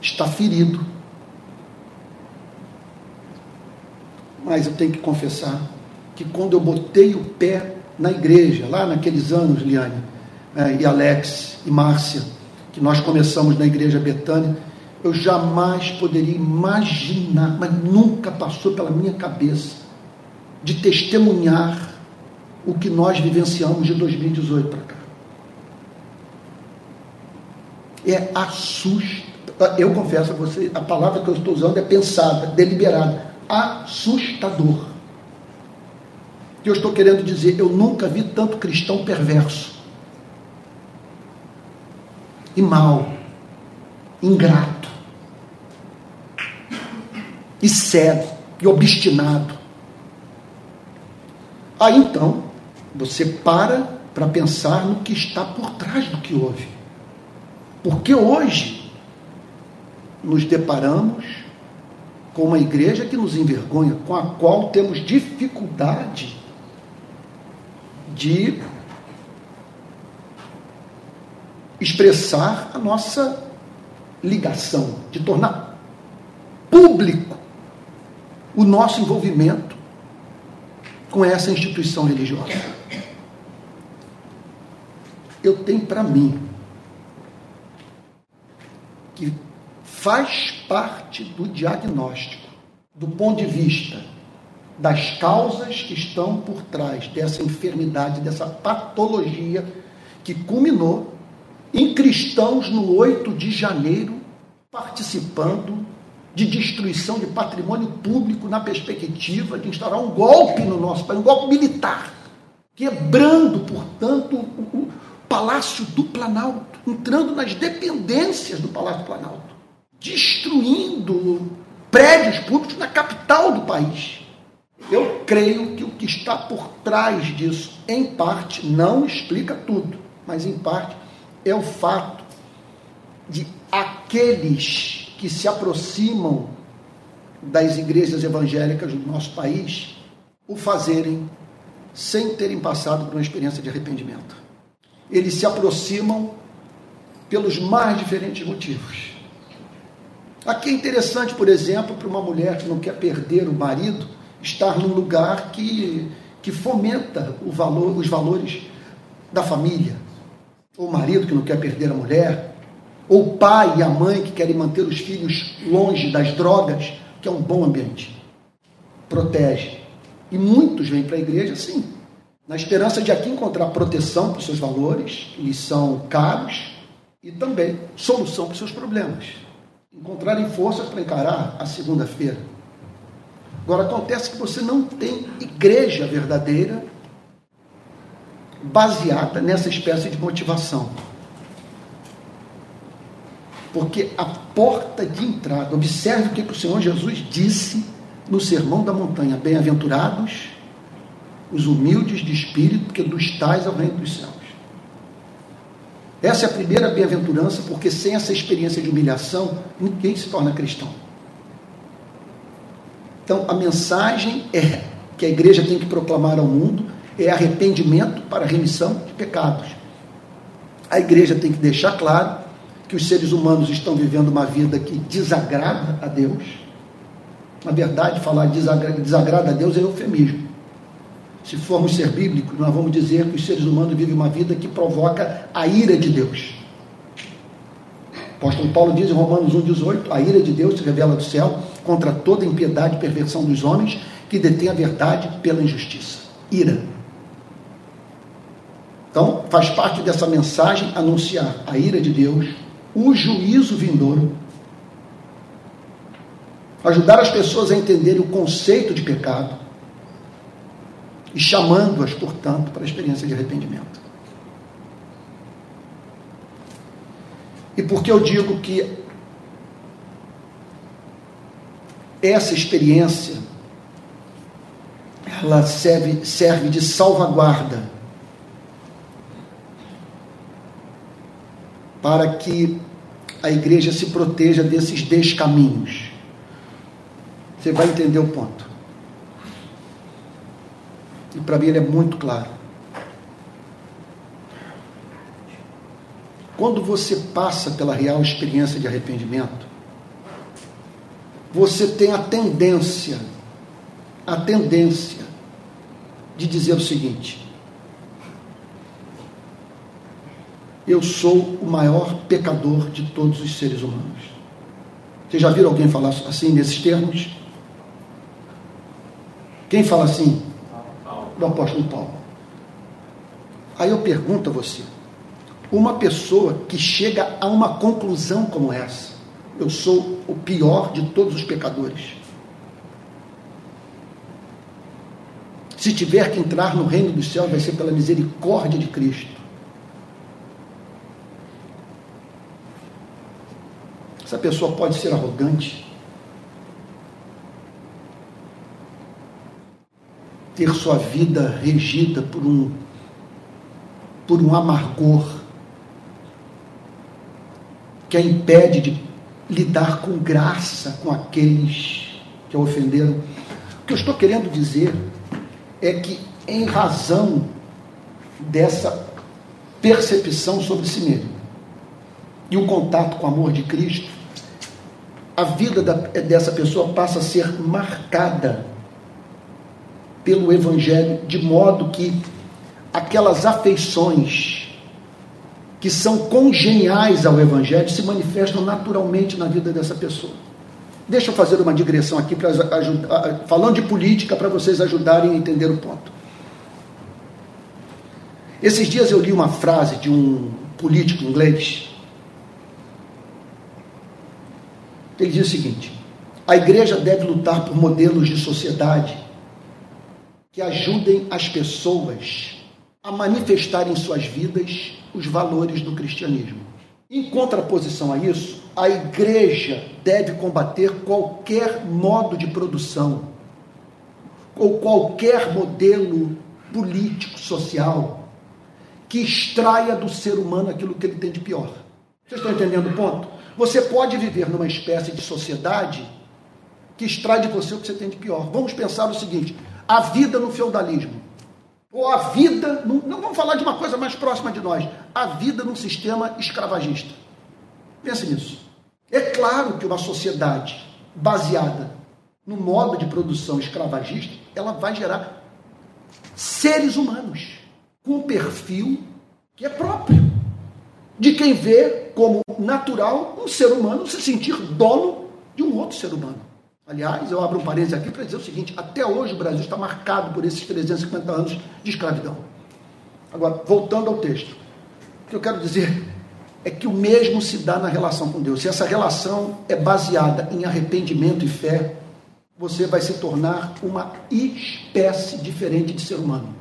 está ferido. Mas eu tenho que confessar que quando eu botei o pé na igreja, lá naqueles anos, Liane, né, e Alex e Márcia, que nós começamos na igreja Betânia, eu jamais poderia imaginar, mas nunca passou pela minha cabeça, de testemunhar o que nós vivenciamos de 2018 para cá. É assustador eu confesso a você, a palavra que eu estou usando é pensada, deliberada, assustador. Que eu estou querendo dizer, eu nunca vi tanto cristão perverso. e mau, ingrato, e cego, e obstinado. Aí então, você para para pensar no que está por trás do que houve. Porque hoje nos deparamos com uma igreja que nos envergonha, com a qual temos dificuldade de expressar a nossa ligação, de tornar público o nosso envolvimento com essa instituição religiosa. Eu tenho para mim que faz parte do diagnóstico, do ponto de vista das causas que estão por trás dessa enfermidade, dessa patologia que culminou em cristãos no 8 de janeiro participando de destruição de patrimônio público na perspectiva de instaurar um golpe no nosso país, um golpe militar, quebrando, portanto, o, Palácio do Planalto, entrando nas dependências do Palácio do Planalto, destruindo prédios públicos na capital do país. Eu creio que o que está por trás disso, em parte, não explica tudo, mas em parte é o fato de aqueles que se aproximam das igrejas evangélicas do nosso país o fazerem sem terem passado por uma experiência de arrependimento. Eles se aproximam pelos mais diferentes motivos. Aqui é interessante, por exemplo, para uma mulher que não quer perder o marido, estar num lugar que, que fomenta o valor, os valores da família. Ou o marido que não quer perder a mulher, ou o pai e a mãe que querem manter os filhos longe das drogas, que é um bom ambiente. Protege. E muitos vêm para a igreja sim, na esperança de aqui encontrar proteção para os seus valores, que lhes são caros, e também solução para os seus problemas. Encontrarem forças para encarar a segunda-feira. Agora, acontece que você não tem igreja verdadeira baseada nessa espécie de motivação. Porque a porta de entrada, observe o que o Senhor Jesus disse no Sermão da Montanha: Bem-aventurados os humildes de espírito, porque dos tais é o reino dos céus. Essa é a primeira bem-aventurança, porque sem essa experiência de humilhação, ninguém se torna cristão. Então, a mensagem é que a igreja tem que proclamar ao mundo é arrependimento para remissão de pecados. A igreja tem que deixar claro que os seres humanos estão vivendo uma vida que desagrada a Deus. Na verdade, falar desagrada, desagrada a Deus é eufemismo. Se formos ser bíblicos, nós vamos dizer que os seres humanos vivem uma vida que provoca a ira de Deus. O apóstolo Paulo diz em Romanos 1,18: a ira de Deus se revela do céu contra toda impiedade e perversão dos homens que detêm a verdade pela injustiça. Ira. Então, faz parte dessa mensagem anunciar a ira de Deus, o juízo vindouro, ajudar as pessoas a entenderem o conceito de pecado e chamando-as, portanto, para a experiência de arrependimento. E por que eu digo que essa experiência ela serve, serve de salvaguarda para que a igreja se proteja desses descaminhos. Você vai entender o ponto. E para mim ele é muito claro. Quando você passa pela real experiência de arrependimento, você tem a tendência, a tendência de dizer o seguinte: eu sou o maior pecador de todos os seres humanos. Vocês já viram alguém falar assim nesses termos? Quem fala assim? Do apóstolo Paulo. Aí eu pergunto a você: uma pessoa que chega a uma conclusão como essa, eu sou o pior de todos os pecadores. Se tiver que entrar no reino dos céus, vai ser pela misericórdia de Cristo. essa pessoa pode ser arrogante, ter sua vida regida por um por um amargor que a impede de lidar com graça com aqueles que a ofenderam. O que eu estou querendo dizer é que, em razão dessa percepção sobre si mesmo e o contato com o amor de Cristo, a vida da, dessa pessoa passa a ser marcada pelo Evangelho, de modo que aquelas afeições que são congeniais ao Evangelho se manifestam naturalmente na vida dessa pessoa. Deixa eu fazer uma digressão aqui, ajudar, falando de política, para vocês ajudarem a entender o ponto. Esses dias eu li uma frase de um político inglês. Ele diz o seguinte: a igreja deve lutar por modelos de sociedade que ajudem as pessoas a manifestar em suas vidas os valores do cristianismo. Em contraposição a isso, a igreja deve combater qualquer modo de produção ou qualquer modelo político, social, que extraia do ser humano aquilo que ele tem de pior. Vocês estão entendendo o ponto? Você pode viver numa espécie de sociedade que extrai de você o que você tem de pior. Vamos pensar o seguinte: a vida no feudalismo ou a vida, não vamos falar de uma coisa mais próxima de nós, a vida num sistema escravagista. Pense nisso. É claro que uma sociedade baseada no modo de produção escravagista, ela vai gerar seres humanos com um perfil que é próprio de quem vê como natural um ser humano se sentir dono de um outro ser humano. Aliás, eu abro um parênteses aqui para dizer o seguinte: até hoje o Brasil está marcado por esses 350 anos de escravidão. Agora, voltando ao texto, o que eu quero dizer é que o mesmo se dá na relação com Deus. Se essa relação é baseada em arrependimento e fé, você vai se tornar uma espécie diferente de ser humano.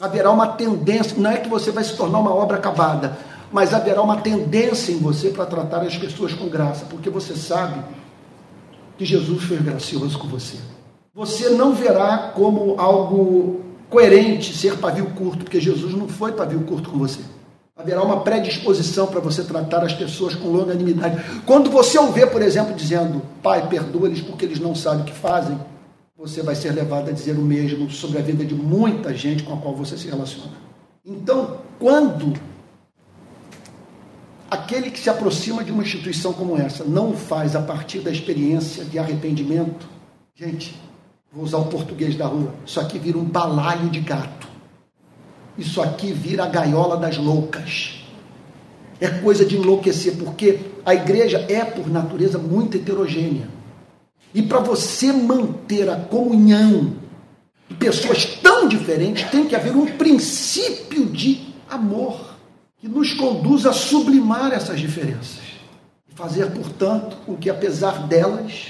Haverá uma tendência, não é que você vai se tornar uma obra acabada, mas haverá uma tendência em você para tratar as pessoas com graça, porque você sabe que Jesus foi gracioso com você. Você não verá como algo coerente ser pavio curto, porque Jesus não foi pavio curto com você. Haverá uma predisposição para você tratar as pessoas com longanimidade. Quando você o vê, por exemplo, dizendo, Pai, perdoa-lhes porque eles não sabem o que fazem, você vai ser levado a dizer o mesmo sobre a vida de muita gente com a qual você se relaciona. Então, quando Aquele que se aproxima de uma instituição como essa não faz a partir da experiência de arrependimento. Gente, vou usar o português da rua. Isso aqui vira um balaio de gato. Isso aqui vira a gaiola das loucas. É coisa de enlouquecer, porque a igreja é, por natureza, muito heterogênea. E para você manter a comunhão de pessoas tão diferentes, tem que haver um princípio de amor que nos conduz a sublimar essas diferenças e fazer, portanto, com que, apesar delas,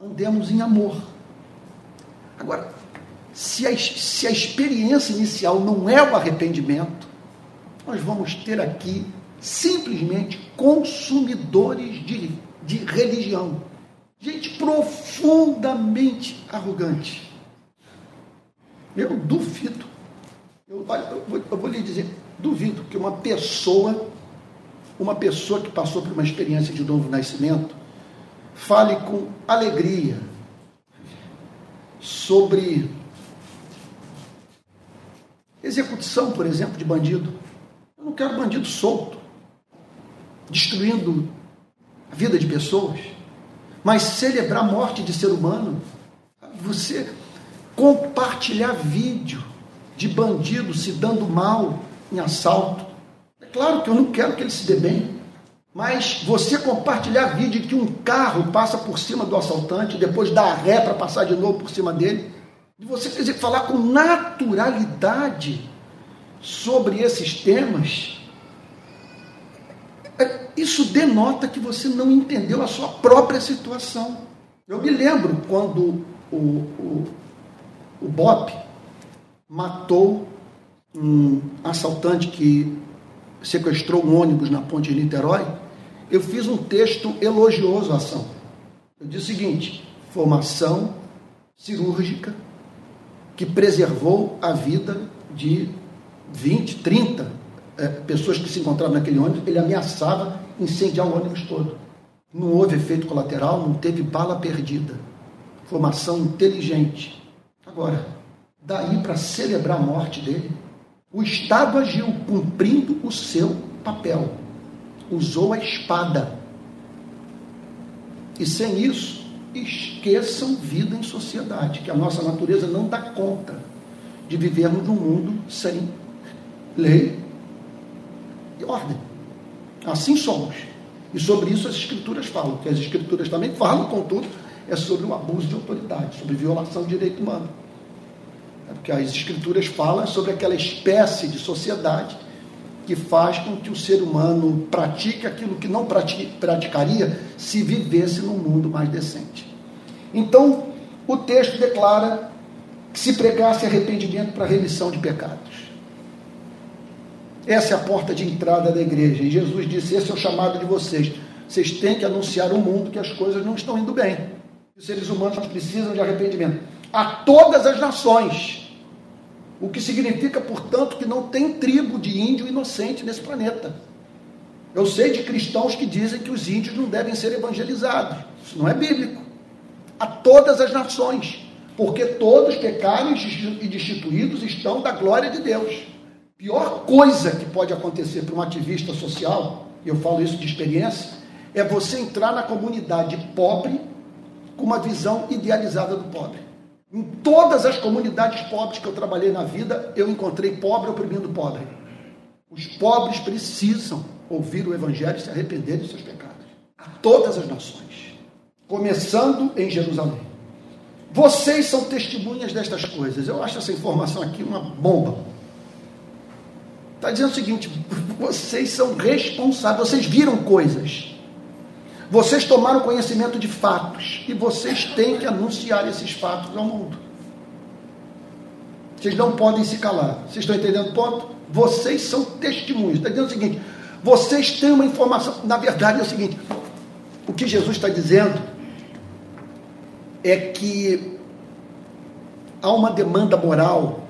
andemos em amor. Agora, se a, se a experiência inicial não é o arrependimento, nós vamos ter aqui simplesmente consumidores de, de religião. Gente profundamente arrogante. Eu duvido. Eu, eu, vou, eu vou lhe dizer, Duvido que uma pessoa, uma pessoa que passou por uma experiência de novo nascimento, fale com alegria sobre execução, por exemplo, de bandido. Eu não quero bandido solto, destruindo a vida de pessoas, mas celebrar a morte de ser humano, você compartilhar vídeo de bandido se dando mal, em assalto. É claro que eu não quero que ele se dê bem, mas você compartilhar vídeo que um carro passa por cima do assaltante, depois dá ré para passar de novo por cima dele, e você dizer, falar com naturalidade sobre esses temas, é, isso denota que você não entendeu a sua própria situação. Eu me lembro quando o, o, o Bop matou um assaltante que sequestrou um ônibus na ponte de Niterói eu fiz um texto elogioso à ação. Eu disse o seguinte: formação cirúrgica que preservou a vida de 20, 30 é, pessoas que se encontravam naquele ônibus. Ele ameaçava incendiar o ônibus todo. Não houve efeito colateral, não teve bala perdida. Formação inteligente. Agora, daí para celebrar a morte dele, o Estado agiu cumprindo o seu papel. Usou a espada. E sem isso, esqueçam vida em sociedade, que a nossa natureza não dá conta de vivermos num mundo sem lei e ordem. Assim somos. E sobre isso as escrituras falam, que as escrituras também falam, contudo, é sobre o abuso de autoridade, sobre violação de direito humano. É porque as escrituras falam sobre aquela espécie de sociedade que faz com que o ser humano pratique aquilo que não praticaria se vivesse num mundo mais decente. Então, o texto declara que se pregasse arrependimento para remissão de pecados. Essa é a porta de entrada da igreja. E Jesus disse: Esse é o chamado de vocês. Vocês têm que anunciar ao mundo que as coisas não estão indo bem. Os seres humanos precisam de arrependimento. A todas as nações. O que significa, portanto, que não tem tribo de índio inocente nesse planeta. Eu sei de cristãos que dizem que os índios não devem ser evangelizados. Isso não é bíblico. A todas as nações. Porque todos pecaram e destituídos estão da glória de Deus. Pior coisa que pode acontecer para um ativista social, e eu falo isso de experiência, é você entrar na comunidade pobre com uma visão idealizada do pobre. Em todas as comunidades pobres que eu trabalhei na vida, eu encontrei pobre oprimindo pobre. Os pobres precisam ouvir o Evangelho e se arrepender de seus pecados. A todas as nações, começando em Jerusalém. Vocês são testemunhas destas coisas. Eu acho essa informação aqui uma bomba. Está dizendo o seguinte: vocês são responsáveis, vocês viram coisas, vocês tomaram conhecimento de fatos e vocês têm que anunciar esses fatos ao mundo. Vocês não podem se calar. Vocês estão entendendo o ponto? Vocês são testemunhos. Está dizendo o seguinte: vocês têm uma informação. Na verdade, é o seguinte: o que Jesus está dizendo é que há uma demanda moral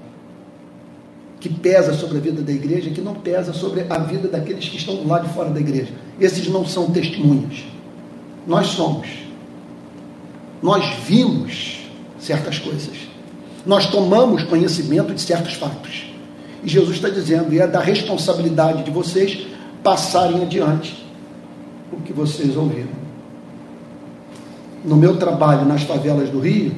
que pesa sobre a vida da igreja, que não pesa sobre a vida daqueles que estão do lado de fora da igreja. Esses não são testemunhas. Nós somos. Nós vimos certas coisas. Nós tomamos conhecimento de certos fatos. E Jesus está dizendo, e é da responsabilidade de vocês passarem adiante o que vocês ouviram. No meu trabalho nas favelas do Rio,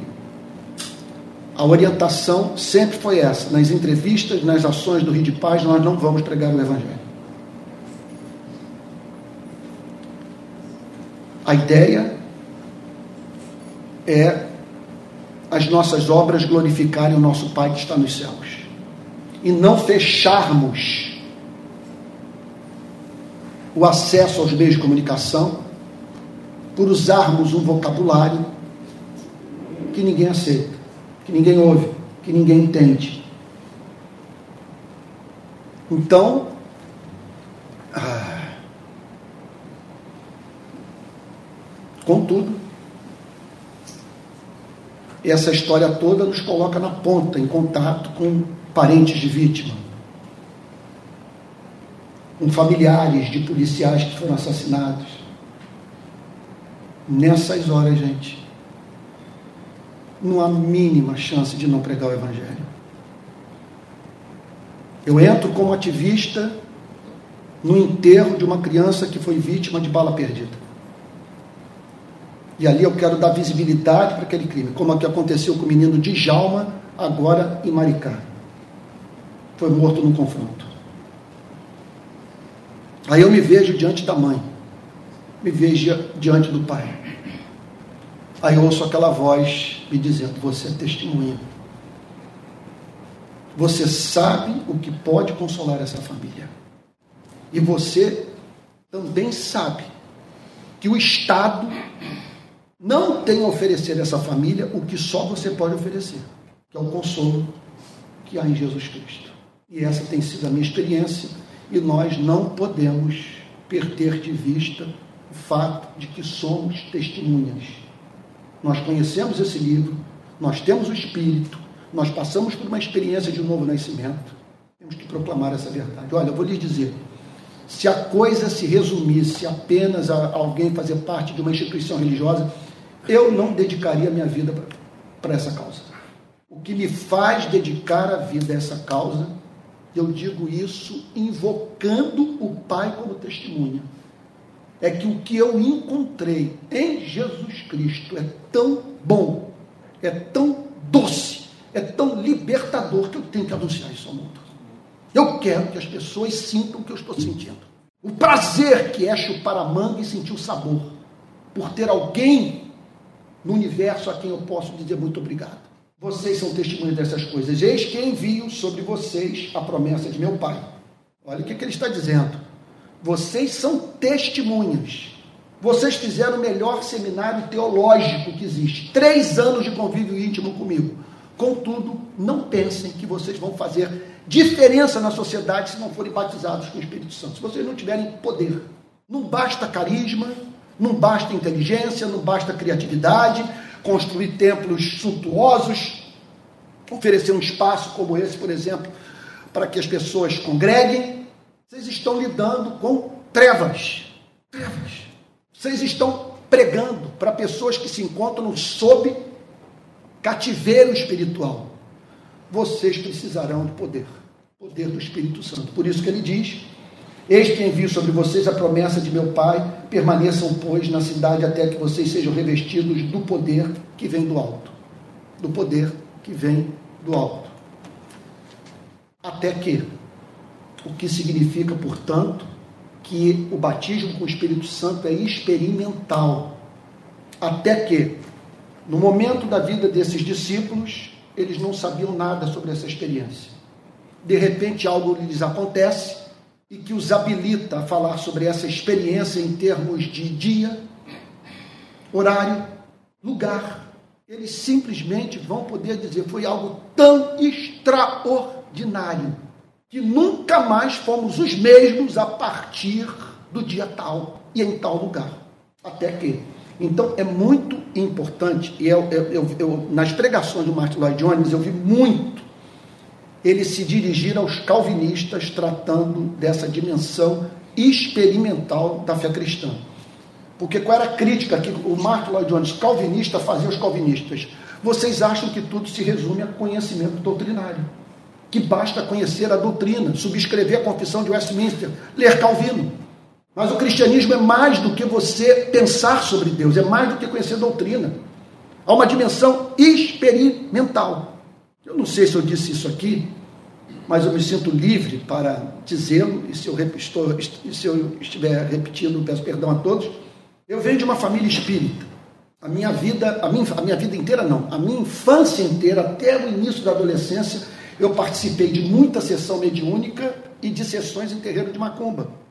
a orientação sempre foi essa. Nas entrevistas, nas ações do Rio de Paz, nós não vamos pregar o Evangelho. A ideia é as nossas obras glorificarem o nosso Pai que está nos céus. E não fecharmos o acesso aos meios de comunicação por usarmos um vocabulário que ninguém aceita que ninguém ouve, que ninguém entende. Então, ah, contudo, essa história toda nos coloca na ponta, em contato com parentes de vítima, com familiares de policiais que foram assassinados. Nessas horas, gente, não há mínima chance de não pregar o Evangelho. Eu entro como ativista no enterro de uma criança que foi vítima de bala perdida. E ali eu quero dar visibilidade para aquele crime, como é que aconteceu com o menino Djalma, agora em Maricá. Foi morto no confronto. Aí eu me vejo diante da mãe, me vejo diante do pai. Aí eu ouço aquela voz me dizendo: Você é testemunha. Você sabe o que pode consolar essa família. E você também sabe que o Estado não tem a oferecer a essa família o que só você pode oferecer, que é o consolo que há em Jesus Cristo. E essa tem sido a minha experiência, e nós não podemos perder de vista o fato de que somos testemunhas. Nós conhecemos esse livro, nós temos o Espírito, nós passamos por uma experiência de um novo nascimento. Temos que proclamar essa verdade. Olha, eu vou lhes dizer: se a coisa se resumisse apenas a alguém fazer parte de uma instituição religiosa, eu não dedicaria minha vida para essa causa. O que me faz dedicar a vida a essa causa, eu digo isso invocando o Pai como testemunha, é que o que eu encontrei em Jesus Cristo é tão bom, é tão doce, é tão libertador que eu tenho que anunciar isso ao mundo. Eu quero que as pessoas sintam o que eu estou sentindo. O prazer que é chupar a manga e sentir o sabor. Por ter alguém no universo a quem eu posso dizer muito obrigado. Vocês são testemunhas dessas coisas. Eis que envio sobre vocês a promessa de meu Pai. Olha o que, que ele está dizendo. Vocês são testemunhas. Vocês fizeram o melhor seminário teológico que existe. Três anos de convívio íntimo comigo. Contudo, não pensem que vocês vão fazer diferença na sociedade se não forem batizados com o Espírito Santo, se vocês não tiverem poder. Não basta carisma, não basta inteligência, não basta criatividade, construir templos suntuosos, oferecer um espaço como esse, por exemplo, para que as pessoas congreguem. Vocês estão lidando com trevas. Trevas. Vocês estão pregando para pessoas que se encontram sob cativeiro espiritual vocês precisarão do poder, poder do Espírito Santo. Por isso que ele diz: Eis que envio sobre vocês a promessa de meu Pai, permaneçam, pois, na cidade até que vocês sejam revestidos do poder que vem do alto. Do poder que vem do alto. Até que, o que significa, portanto, que o batismo com o Espírito Santo é experimental. Até que, no momento da vida desses discípulos, eles não sabiam nada sobre essa experiência. De repente, algo lhes acontece e que os habilita a falar sobre essa experiência em termos de dia, horário, lugar. Eles simplesmente vão poder dizer: foi algo tão extraordinário que nunca mais fomos os mesmos a partir do dia tal e em tal lugar. Até que então é muito importante, e eu, eu, eu, eu, nas pregações do Martin Lloyd Jones eu vi muito ele se dirigir aos calvinistas tratando dessa dimensão experimental da fé cristã. Porque qual era a crítica que o Martin Lloyd Jones, calvinista, fazia aos calvinistas? Vocês acham que tudo se resume a conhecimento doutrinário. Que basta conhecer a doutrina, subscrever a confissão de Westminster, ler Calvino. Mas o cristianismo é mais do que você pensar sobre Deus, é mais do que conhecer doutrina. Há uma dimensão experimental. Eu não sei se eu disse isso aqui, mas eu me sinto livre para dizê-lo, e se eu, se eu estiver repetindo, peço perdão a todos. Eu venho de uma família espírita. A minha vida, a minha, a minha vida inteira não, a minha infância inteira, até o início da adolescência, eu participei de muita sessão mediúnica e de sessões em terreiro de macumba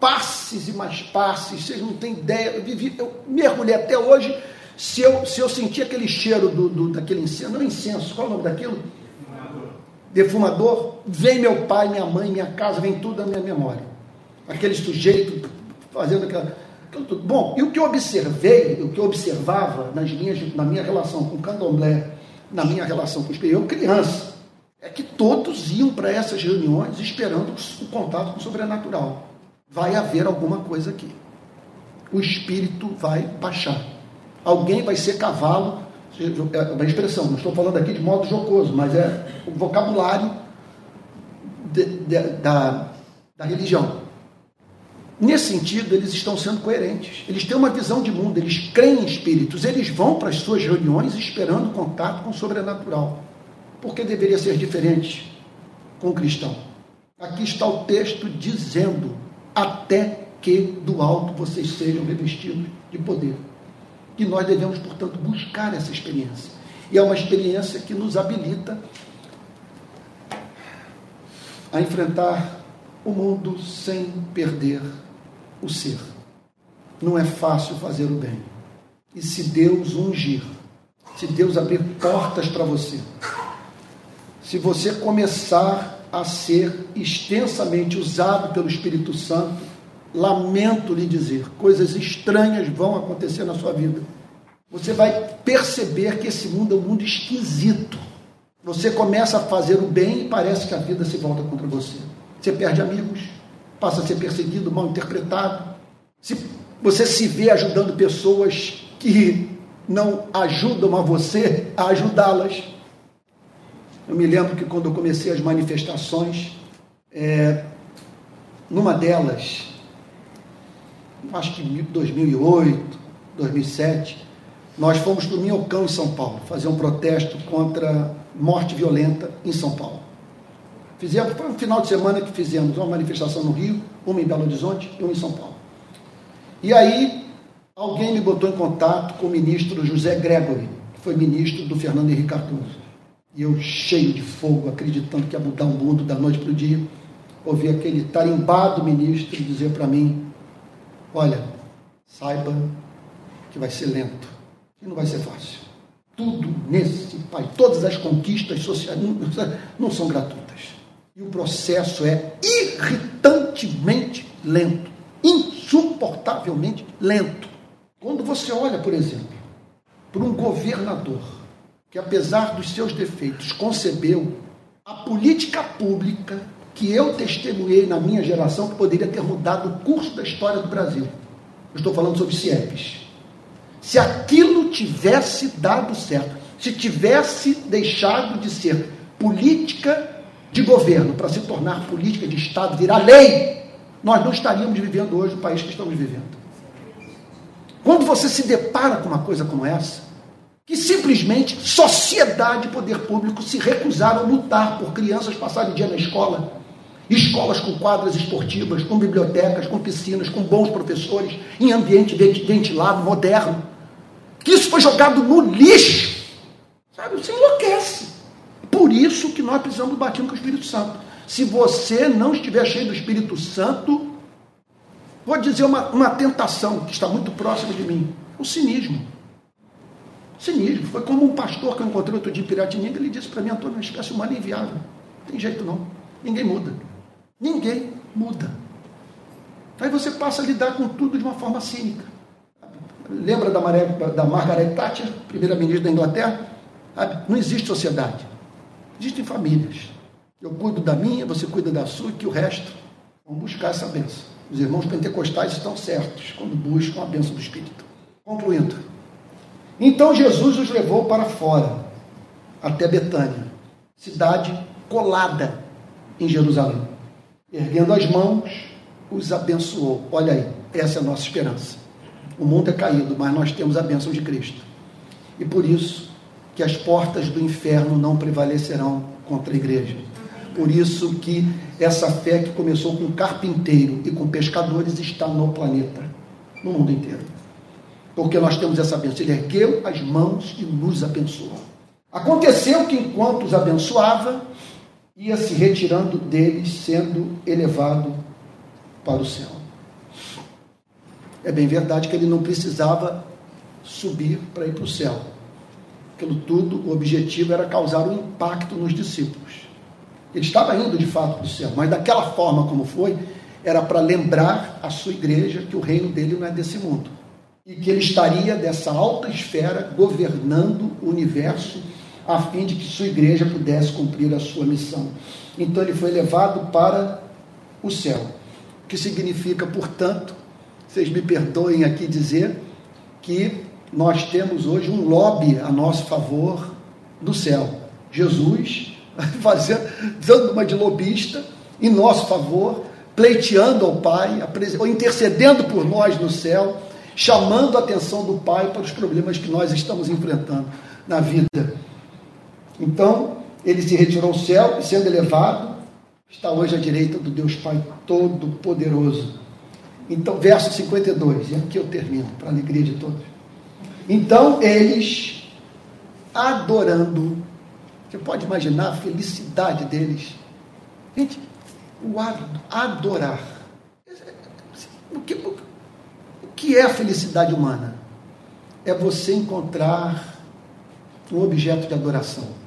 passes e mais passes, vocês não têm ideia. Eu, vivi, eu mergulhei até hoje. Se eu, se eu sentir aquele cheiro do, do, daquele incenso, não incenso, qual é o nome daquilo? Defumador. Defumador, vem meu pai, minha mãe, minha casa, vem tudo na minha memória. Aquele sujeito fazendo aquela. Tudo. Bom, e o que eu observei, o que eu observava nas minhas, na minha relação com o candomblé, na minha relação com os eu criança, é que todos iam para essas reuniões esperando o contato com o sobrenatural vai haver alguma coisa aqui. O espírito vai baixar. Alguém vai ser cavalo, é uma expressão, não estou falando aqui de modo jocoso, mas é o vocabulário de, de, da, da religião. Nesse sentido, eles estão sendo coerentes. Eles têm uma visão de mundo, eles creem em espíritos, eles vão para as suas reuniões esperando contato com o sobrenatural. Por que deveria ser diferente com o cristão? Aqui está o texto dizendo até que do alto vocês sejam revestidos de poder. E nós devemos, portanto, buscar essa experiência. E é uma experiência que nos habilita a enfrentar o mundo sem perder o ser. Não é fácil fazer o bem. E se Deus ungir, se Deus abrir portas para você, se você começar a ser extensamente usado pelo Espírito Santo, lamento lhe dizer, coisas estranhas vão acontecer na sua vida. Você vai perceber que esse mundo é um mundo esquisito. Você começa a fazer o bem e parece que a vida se volta contra você. Você perde amigos, passa a ser perseguido, mal interpretado. Se você se vê ajudando pessoas que não ajudam a você a ajudá-las. Eu me lembro que quando eu comecei as manifestações, é, numa delas, acho que 2008, 2007, nós fomos para o Minhocão, em São Paulo, fazer um protesto contra morte violenta em São Paulo. Fizemos, foi um final de semana que fizemos uma manifestação no Rio, uma em Belo Horizonte e uma em São Paulo. E aí, alguém me botou em contato com o ministro José Gregory, que foi ministro do Fernando Henrique Cardoso. E eu, cheio de fogo, acreditando que ia mudar o mundo da noite para o dia, ouvi aquele tarimbado ministro dizer para mim: Olha, saiba que vai ser lento e não vai ser fácil. Tudo nesse país, todas as conquistas sociais não são gratuitas. E o processo é irritantemente lento, insuportavelmente lento. Quando você olha, por exemplo, para um governador que, apesar dos seus defeitos, concebeu a política pública que eu testemunhei na minha geração que poderia ter mudado o curso da história do Brasil. Eu estou falando sobre CIEPs. Se aquilo tivesse dado certo, se tivesse deixado de ser política de governo para se tornar política de Estado, virar lei, nós não estaríamos vivendo hoje o país que estamos vivendo. Quando você se depara com uma coisa como essa, que simplesmente sociedade e poder público se recusaram a lutar por crianças passarem o dia na escola, escolas com quadras esportivas, com bibliotecas, com piscinas, com bons professores, em ambiente ventilado, moderno, que isso foi jogado no lixo, sabe? Você enlouquece. Por isso que nós precisamos do batismo com o Espírito Santo. Se você não estiver cheio do Espírito Santo, vou dizer uma, uma tentação que está muito próxima de mim: o cinismo. Cinismo. Foi como um pastor que eu encontrei outro dia em Piratininga, ele disse para mim, Antônio, uma espécie humana inviável. Não tem jeito não. Ninguém muda. Ninguém muda. Aí você passa a lidar com tudo de uma forma cínica. Lembra da, Maré, da Margaret Thatcher, primeira-ministra da Inglaterra? Não existe sociedade. Existem famílias. Eu cuido da minha, você cuida da sua, e que o resto vamos buscar essa benção. Os irmãos pentecostais estão certos quando buscam a benção do Espírito. Concluindo. Então Jesus os levou para fora, até Betânia, cidade colada em Jerusalém. Erguendo as mãos, os abençoou. Olha aí, essa é a nossa esperança. O mundo é caído, mas nós temos a bênção de Cristo. E por isso que as portas do inferno não prevalecerão contra a igreja. Por isso que essa fé que começou com carpinteiro e com pescadores está no planeta, no mundo inteiro. Porque nós temos essa bênção. Ele ergueu as mãos e nos abençoou. Aconteceu que enquanto os abençoava, ia se retirando deles, sendo elevado para o céu. É bem verdade que ele não precisava subir para ir para o céu. Aquilo tudo, o objetivo era causar um impacto nos discípulos. Ele estava indo de fato para o céu, mas daquela forma como foi, era para lembrar a sua igreja que o reino dele não é desse mundo. E que ele estaria dessa alta esfera governando o universo a fim de que sua igreja pudesse cumprir a sua missão. Então ele foi levado para o céu, que significa, portanto, vocês me perdoem aqui dizer que nós temos hoje um lobby a nosso favor do céu. Jesus fazendo, dando uma de lobista em nosso favor, pleiteando ao Pai, ou intercedendo por nós no céu, chamando a atenção do Pai para os problemas que nós estamos enfrentando na vida. Então, ele se retirou ao céu e, sendo elevado, está hoje à direita do Deus Pai Todo-Poderoso. Então, verso 52, e aqui eu termino, para a alegria de todos. Então, eles, adorando, você pode imaginar a felicidade deles. Gente, o adorar. O que, o que é a felicidade humana? É você encontrar um objeto de adoração.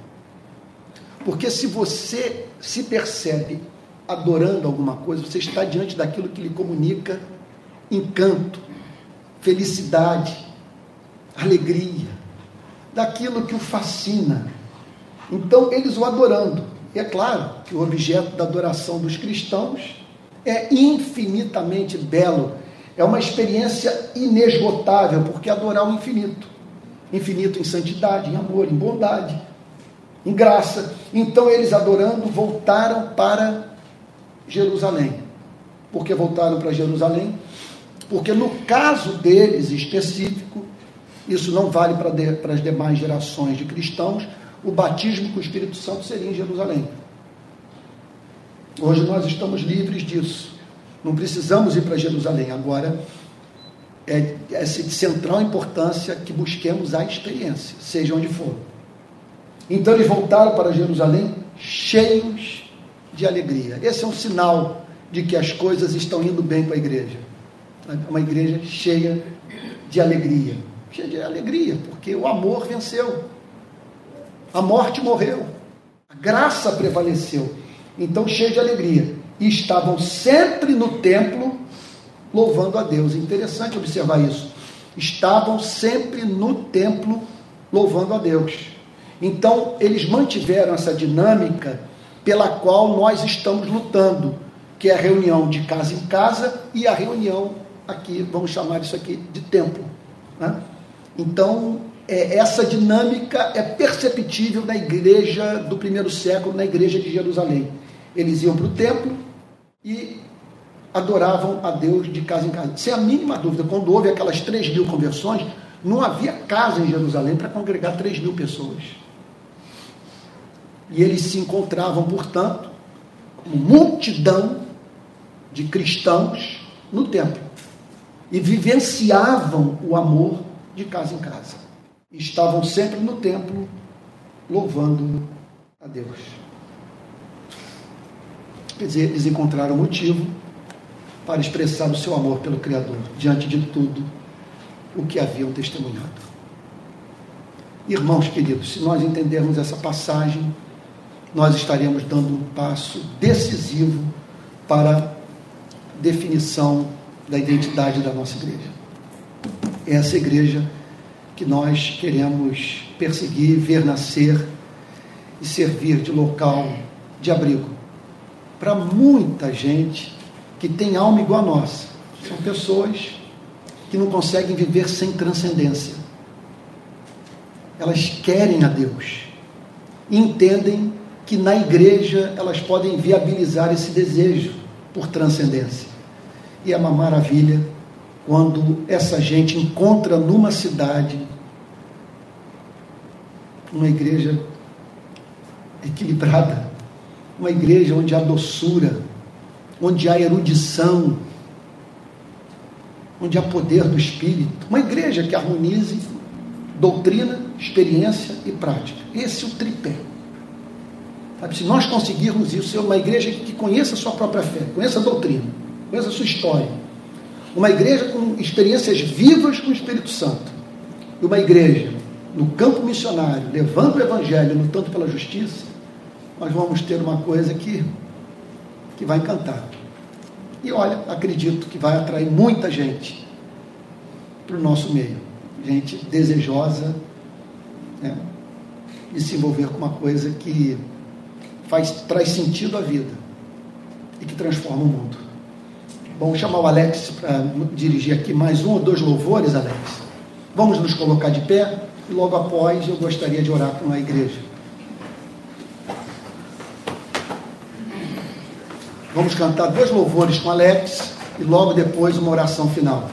Porque se você se percebe adorando alguma coisa, você está diante daquilo que lhe comunica encanto, felicidade, alegria, daquilo que o fascina. Então, eles o adorando. E é claro que o objeto da adoração dos cristãos é infinitamente belo, é uma experiência inesgotável, porque adorar o infinito infinito em santidade, em amor, em bondade, em graça. Então eles adorando voltaram para Jerusalém. Por que voltaram para Jerusalém? Porque no caso deles específico, isso não vale para, de, para as demais gerações de cristãos, o batismo com o Espírito Santo seria em Jerusalém. Hoje nós estamos livres disso. Não precisamos ir para Jerusalém. Agora, é, é de central importância que busquemos a experiência, seja onde for. Então eles voltaram para Jerusalém cheios de alegria. Esse é um sinal de que as coisas estão indo bem para a igreja. Uma igreja cheia de alegria. Cheia de alegria, porque o amor venceu. A morte morreu. A graça prevaleceu. Então, cheio de alegria. E estavam sempre no templo louvando a Deus. Interessante observar isso. Estavam sempre no templo louvando a Deus. Então, eles mantiveram essa dinâmica pela qual nós estamos lutando, que é a reunião de casa em casa e a reunião aqui, vamos chamar isso aqui de templo. Né? Então, é, essa dinâmica é perceptível na igreja do primeiro século, na igreja de Jerusalém. Eles iam para o templo e adoravam a Deus de casa em casa. Sem a mínima dúvida, quando houve aquelas 3 mil conversões, não havia casa em Jerusalém para congregar 3 mil pessoas. E eles se encontravam, portanto, como multidão de cristãos no templo. E vivenciavam o amor de casa em casa. Estavam sempre no templo louvando a Deus. Quer dizer, eles encontraram motivo para expressar o seu amor pelo Criador diante de tudo o que haviam testemunhado. Irmãos queridos, se nós entendermos essa passagem, nós estaremos dando um passo decisivo para a definição da identidade da nossa igreja. É essa igreja que nós queremos perseguir, ver nascer e servir de local de abrigo para muita gente que tem alma igual a nossa. São pessoas que não conseguem viver sem transcendência. Elas querem a Deus. Entendem que na igreja elas podem viabilizar esse desejo por transcendência. E é uma maravilha quando essa gente encontra numa cidade uma igreja equilibrada, uma igreja onde há doçura, onde há erudição, onde há poder do Espírito. Uma igreja que harmonize doutrina, experiência e prática. Esse é o tripé. Sabe, se nós conseguirmos isso, ser uma igreja que conheça a sua própria fé, conheça a doutrina, conheça a sua história. Uma igreja com experiências vivas com o Espírito Santo. E uma igreja no campo missionário, levando o evangelho, lutando pela justiça, nós vamos ter uma coisa que que vai encantar. E olha, acredito que vai atrair muita gente para o nosso meio. Gente desejosa né, de se envolver com uma coisa que faz, traz sentido à vida e que transforma o mundo. Vamos chamar o Alex para dirigir aqui mais um ou dois louvores, Alex. Vamos nos colocar de pé e logo após eu gostaria de orar com a igreja. Vamos cantar dois louvores com Alex e logo depois uma oração final.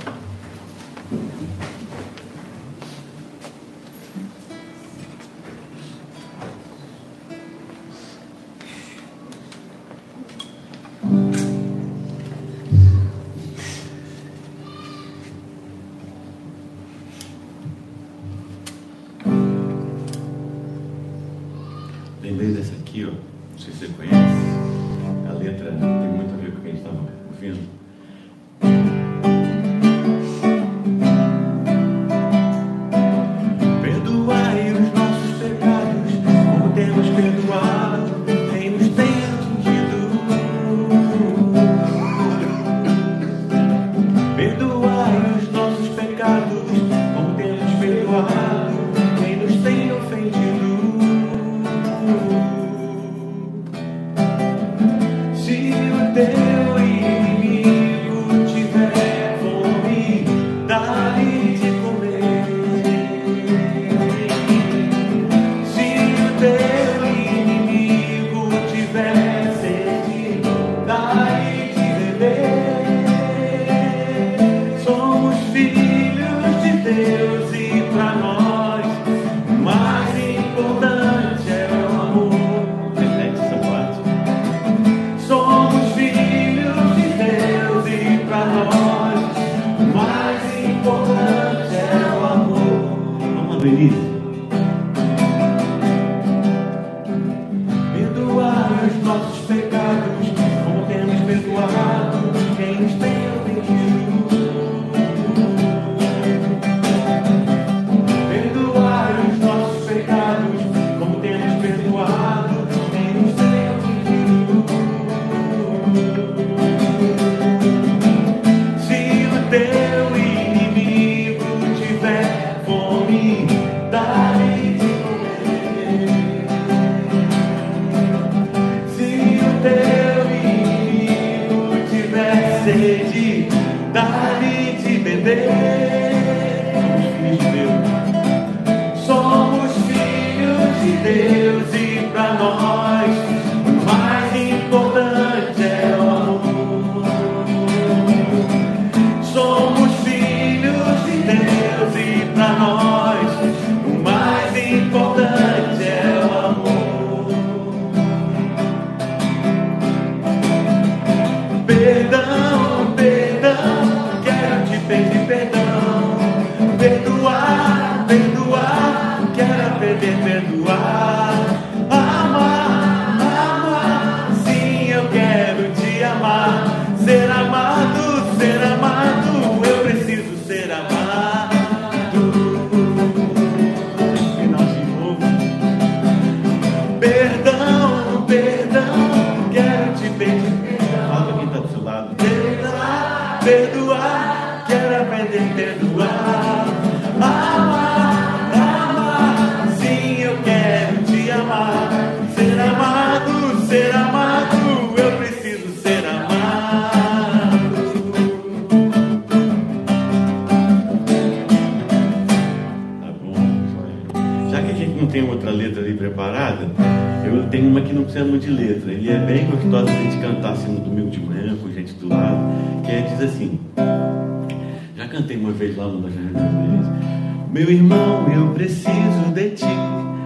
Cantei uma vez lá Jardim das. Meu irmão, eu preciso de ti.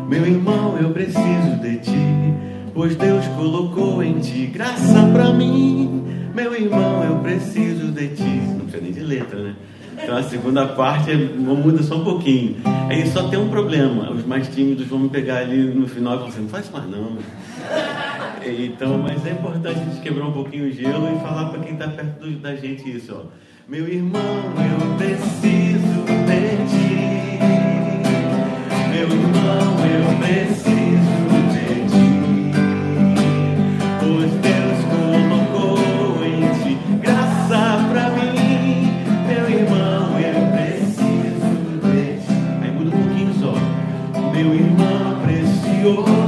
Meu irmão, eu preciso de ti. Pois Deus colocou em ti graça pra mim. Meu irmão, eu preciso de ti. Não precisa nem de letra, né? Então a segunda parte é- muda só um pouquinho. Aí só tem um problema. Os mais tímidos vão me pegar ali no final e falar assim, não faz mais não. Então, mas é importante a gente quebrar um pouquinho o gelo e falar para quem está perto do- da gente isso, ó. Meu irmão, eu preciso de ti. Meu irmão, eu preciso de ti. Pois Deus colocou em ti graça pra mim. Meu irmão, eu preciso de ti. Aí muda um pouquinho só. Meu irmão precioso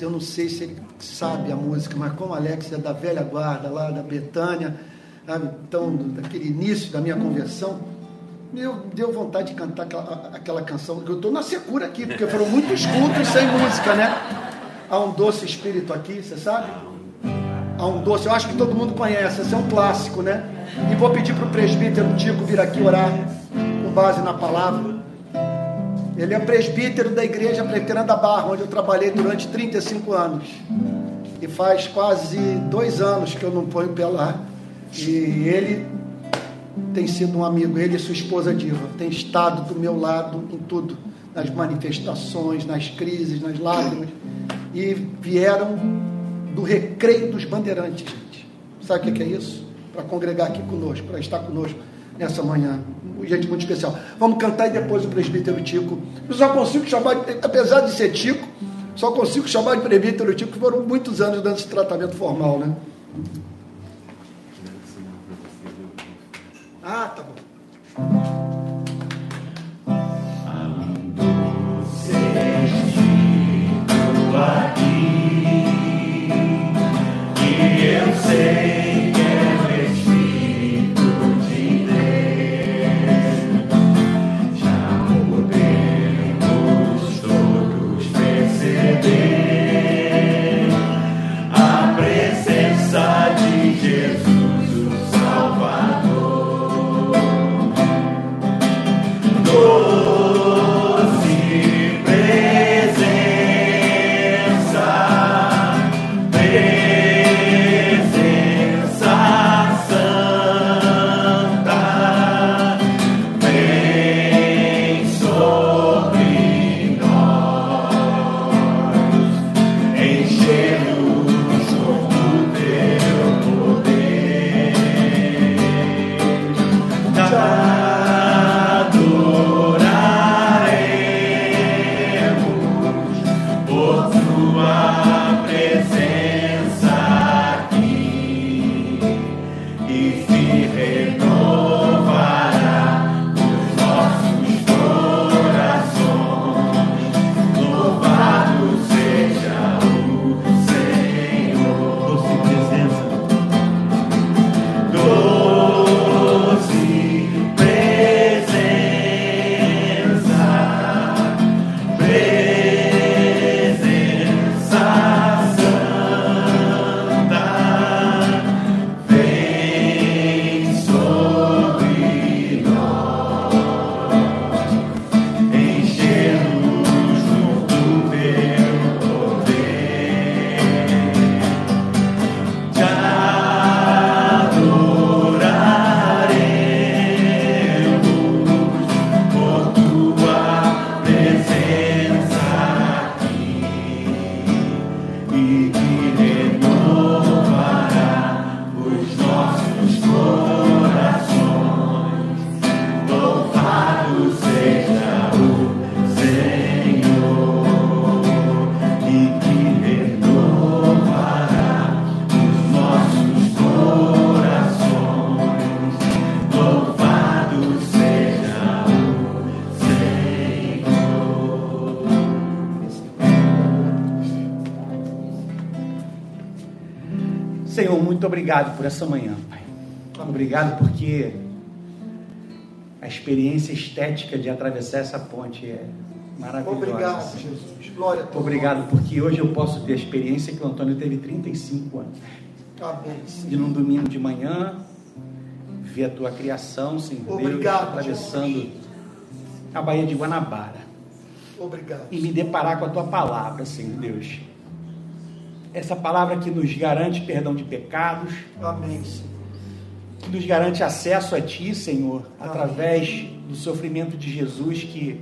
Eu não sei se ele sabe a música, mas como Alex é da velha guarda, lá da Betânia, sabe? então, daquele início da minha conversão, eu deu vontade de cantar aquela, aquela canção, eu estou na secura aqui, porque foram muitos cultos sem música, né? Há um doce espírito aqui, você sabe? Há um doce, eu acho que todo mundo conhece, esse é um clássico, né? E vou pedir para o presbítero Tico vir aqui orar com base na palavra. Ele é presbítero da Igreja Presbiteriana da Barra, onde eu trabalhei durante 35 anos. E faz quase dois anos que eu não ponho pé lá. E ele tem sido um amigo, ele e sua esposa Diva, tem estado do meu lado em tudo, nas manifestações, nas crises, nas lágrimas. E vieram do recreio dos bandeirantes, gente. Sabe o que é isso? Para congregar aqui conosco, para estar conosco nessa manhã. Gente muito especial. Vamos cantar e depois o presbítero Tico. Eu só consigo chamar, apesar de ser Tico, só consigo chamar de presbítero Tico, foram muitos anos dando esse tratamento formal, né? Ah, tá bom. Obrigado por essa manhã, Pai. Obrigado porque a experiência estética de atravessar essa ponte é maravilhosa. Obrigado, Jesus. Glória a Deus. Obrigado porque hoje eu posso ter a experiência que o Antônio teve 35 anos. Amém. De num domingo de manhã ver a tua criação, Senhor Obrigado, Deus, atravessando Jesus. a Baía de Guanabara. Obrigado. E me deparar com a tua palavra, Senhor Deus essa palavra que nos garante perdão de pecados. Amém. Senhor. Que nos garante acesso a Ti, Senhor, Amém. através do sofrimento de Jesus que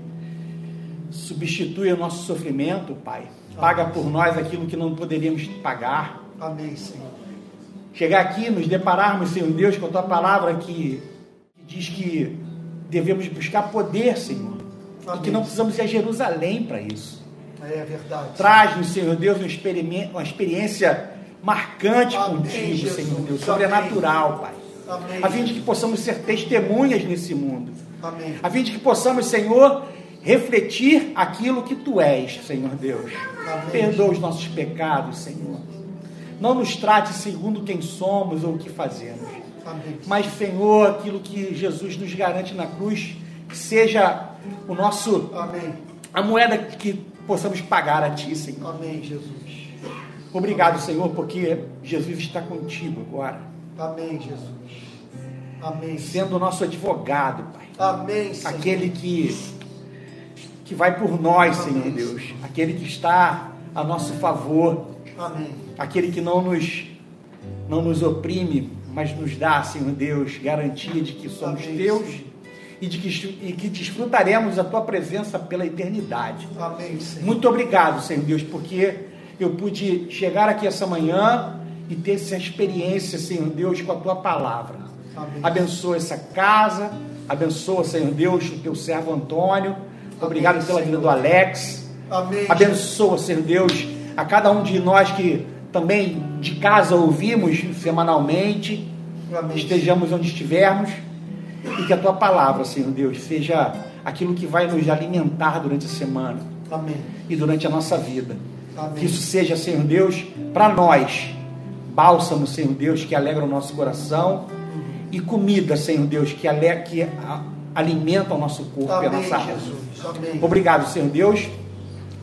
substitui o nosso sofrimento, Pai. Paga por nós aquilo que não poderíamos pagar. Amém, Senhor. Chegar aqui, nos depararmos, Senhor Deus, com a Tua palavra que, que diz que devemos buscar poder, Senhor. Amém. E que não precisamos ir a Jerusalém para isso. É verdade. Traz-nos, Senhor Deus, uma experiência marcante Amém, contigo, Jesus. Senhor Deus, sobrenatural, Pai. Amém. A fim de que possamos ser testemunhas nesse mundo. Amém. A fim de que possamos, Senhor, refletir aquilo que Tu és, Senhor Deus. Amém. Perdoa os nossos pecados, Senhor. Não nos trate segundo quem somos ou o que fazemos. Amém. Mas, Senhor, aquilo que Jesus nos garante na cruz, que seja o nosso Amém. A moeda que possamos pagar a Ti, Senhor. Amém, Jesus. Obrigado, Amém. Senhor, porque Jesus está contigo agora. Amém, Jesus. Amém. Sendo o nosso advogado, Pai. Amém, Senhor. Aquele que, que vai por nós, Amém. Senhor Deus. Aquele que está a nosso favor. Amém. Aquele que não nos, não nos oprime, mas nos dá, Senhor Deus, garantia de que somos Amém, teus. Senhor e de que, e que desfrutaremos a tua presença pela eternidade. Amém, Senhor. Muito obrigado, Senhor Deus, porque eu pude chegar aqui essa manhã e ter essa experiência, Senhor Deus, com a tua palavra. Amém. Abençoa essa casa, abençoa, Senhor Deus, o teu servo Antônio. Obrigado Amém, pela Senhor. vida do Alex. Amém. Abençoa, Senhor Deus, a cada um de nós que também de casa ouvimos semanalmente. Amém. Estejamos onde estivermos e que a tua palavra, Senhor Deus, seja aquilo que vai nos alimentar durante a semana Amém. e durante a nossa vida. Amém. Que isso seja, Senhor Deus, para nós, bálsamo, Senhor Deus, que alegra o nosso coração e comida, Senhor Deus, que, ale... que alimenta o nosso corpo Amém, e a nossa alma. Amém. Obrigado, Senhor Deus,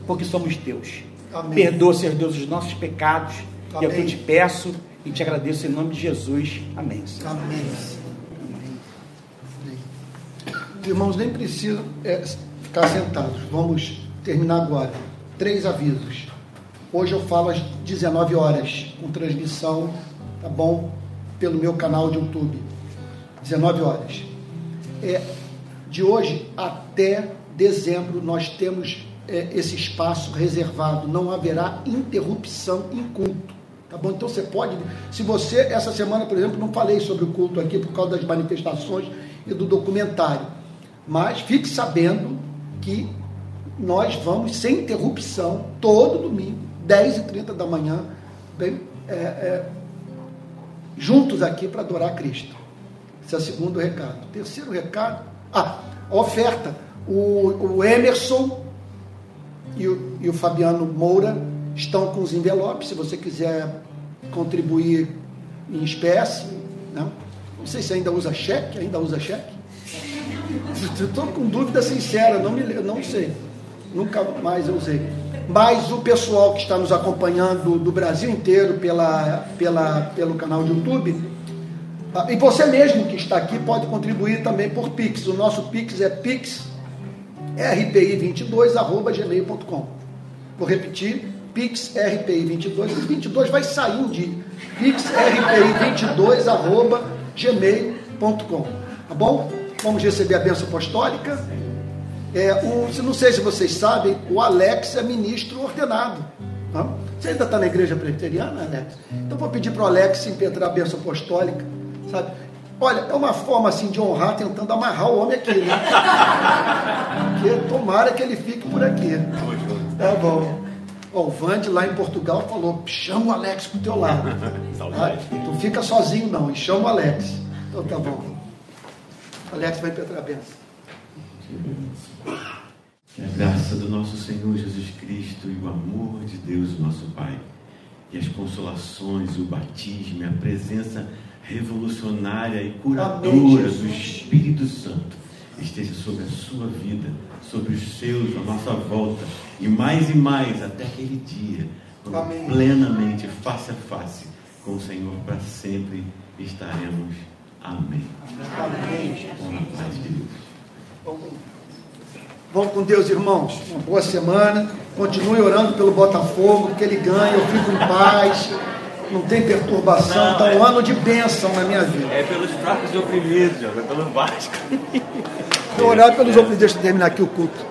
porque somos teus. Amém. Perdoa, Senhor Deus, os nossos pecados. E é o que eu Amém. te peço e te agradeço em nome de Jesus. Amém. Senhor. Amém. Irmãos, nem precisam é, ficar sentados. Vamos terminar agora. Três avisos. Hoje eu falo às 19 horas, com transmissão, tá bom? Pelo meu canal de YouTube. 19 horas. É, de hoje até dezembro nós temos é, esse espaço reservado. Não haverá interrupção em culto. Tá bom? Então você pode. Se você, essa semana, por exemplo, não falei sobre o culto aqui por causa das manifestações e do documentário. Mas fique sabendo que nós vamos sem interrupção, todo domingo, 10h30 da manhã, bem, é, é, juntos aqui para adorar Cristo. Esse é o segundo recado. Terceiro recado, ah, a oferta. O, o Emerson e o, e o Fabiano Moura estão com os envelopes, se você quiser contribuir em espécie. Não, não sei se ainda usa cheque, ainda usa cheque. Estou com dúvida sincera, não, me, não sei. Nunca mais eu usei. Mas o pessoal que está nos acompanhando do Brasil inteiro pela, pela, pelo canal do YouTube, ah, e você mesmo que está aqui pode contribuir também por Pix. O nosso Pix é pixrpi22.gmail.com. Vou repetir, pixrpi22. O 22 vai sair um dia. pixrpi22.gmail.com. Tá bom? Vamos receber a bênção apostólica. É, o, não sei se vocês sabem, o Alex é ministro ordenado. Tá? Você ainda está na igreja presbiteriana, Alex? Então vou pedir para o Alex impetrar a bênção apostólica, sabe? Olha, é uma forma assim de honrar, tentando amarrar o homem aqui, né? Porque tomara que ele fique por aqui. Tá bom. Ó, o Vande lá em Portugal falou: chama o Alex pro teu lado. Tá? Tu fica sozinho não, e chama o Alex. Então tá bom. Alex vai impetrar a bênção. Que a graça do nosso Senhor Jesus Cristo e o amor de Deus, nosso Pai, e as consolações, o batismo, a presença revolucionária e curadora do Espírito Santo esteja sobre a sua vida, sobre os seus, à nossa volta, e mais e mais até aquele dia, quando Amém. plenamente, face a face, com o Senhor para sempre estaremos. Amém. Amém. Vamos com Deus, irmãos. Uma boa semana. Continue orando pelo Botafogo, que ele ganhe, eu fico em paz não tem perturbação, está um é... ano de bênção na minha vida. É pelos fracos e oprimidos, é pelo Vasco. Vou orar pelos oprimidos, deixa eu terminar aqui o culto.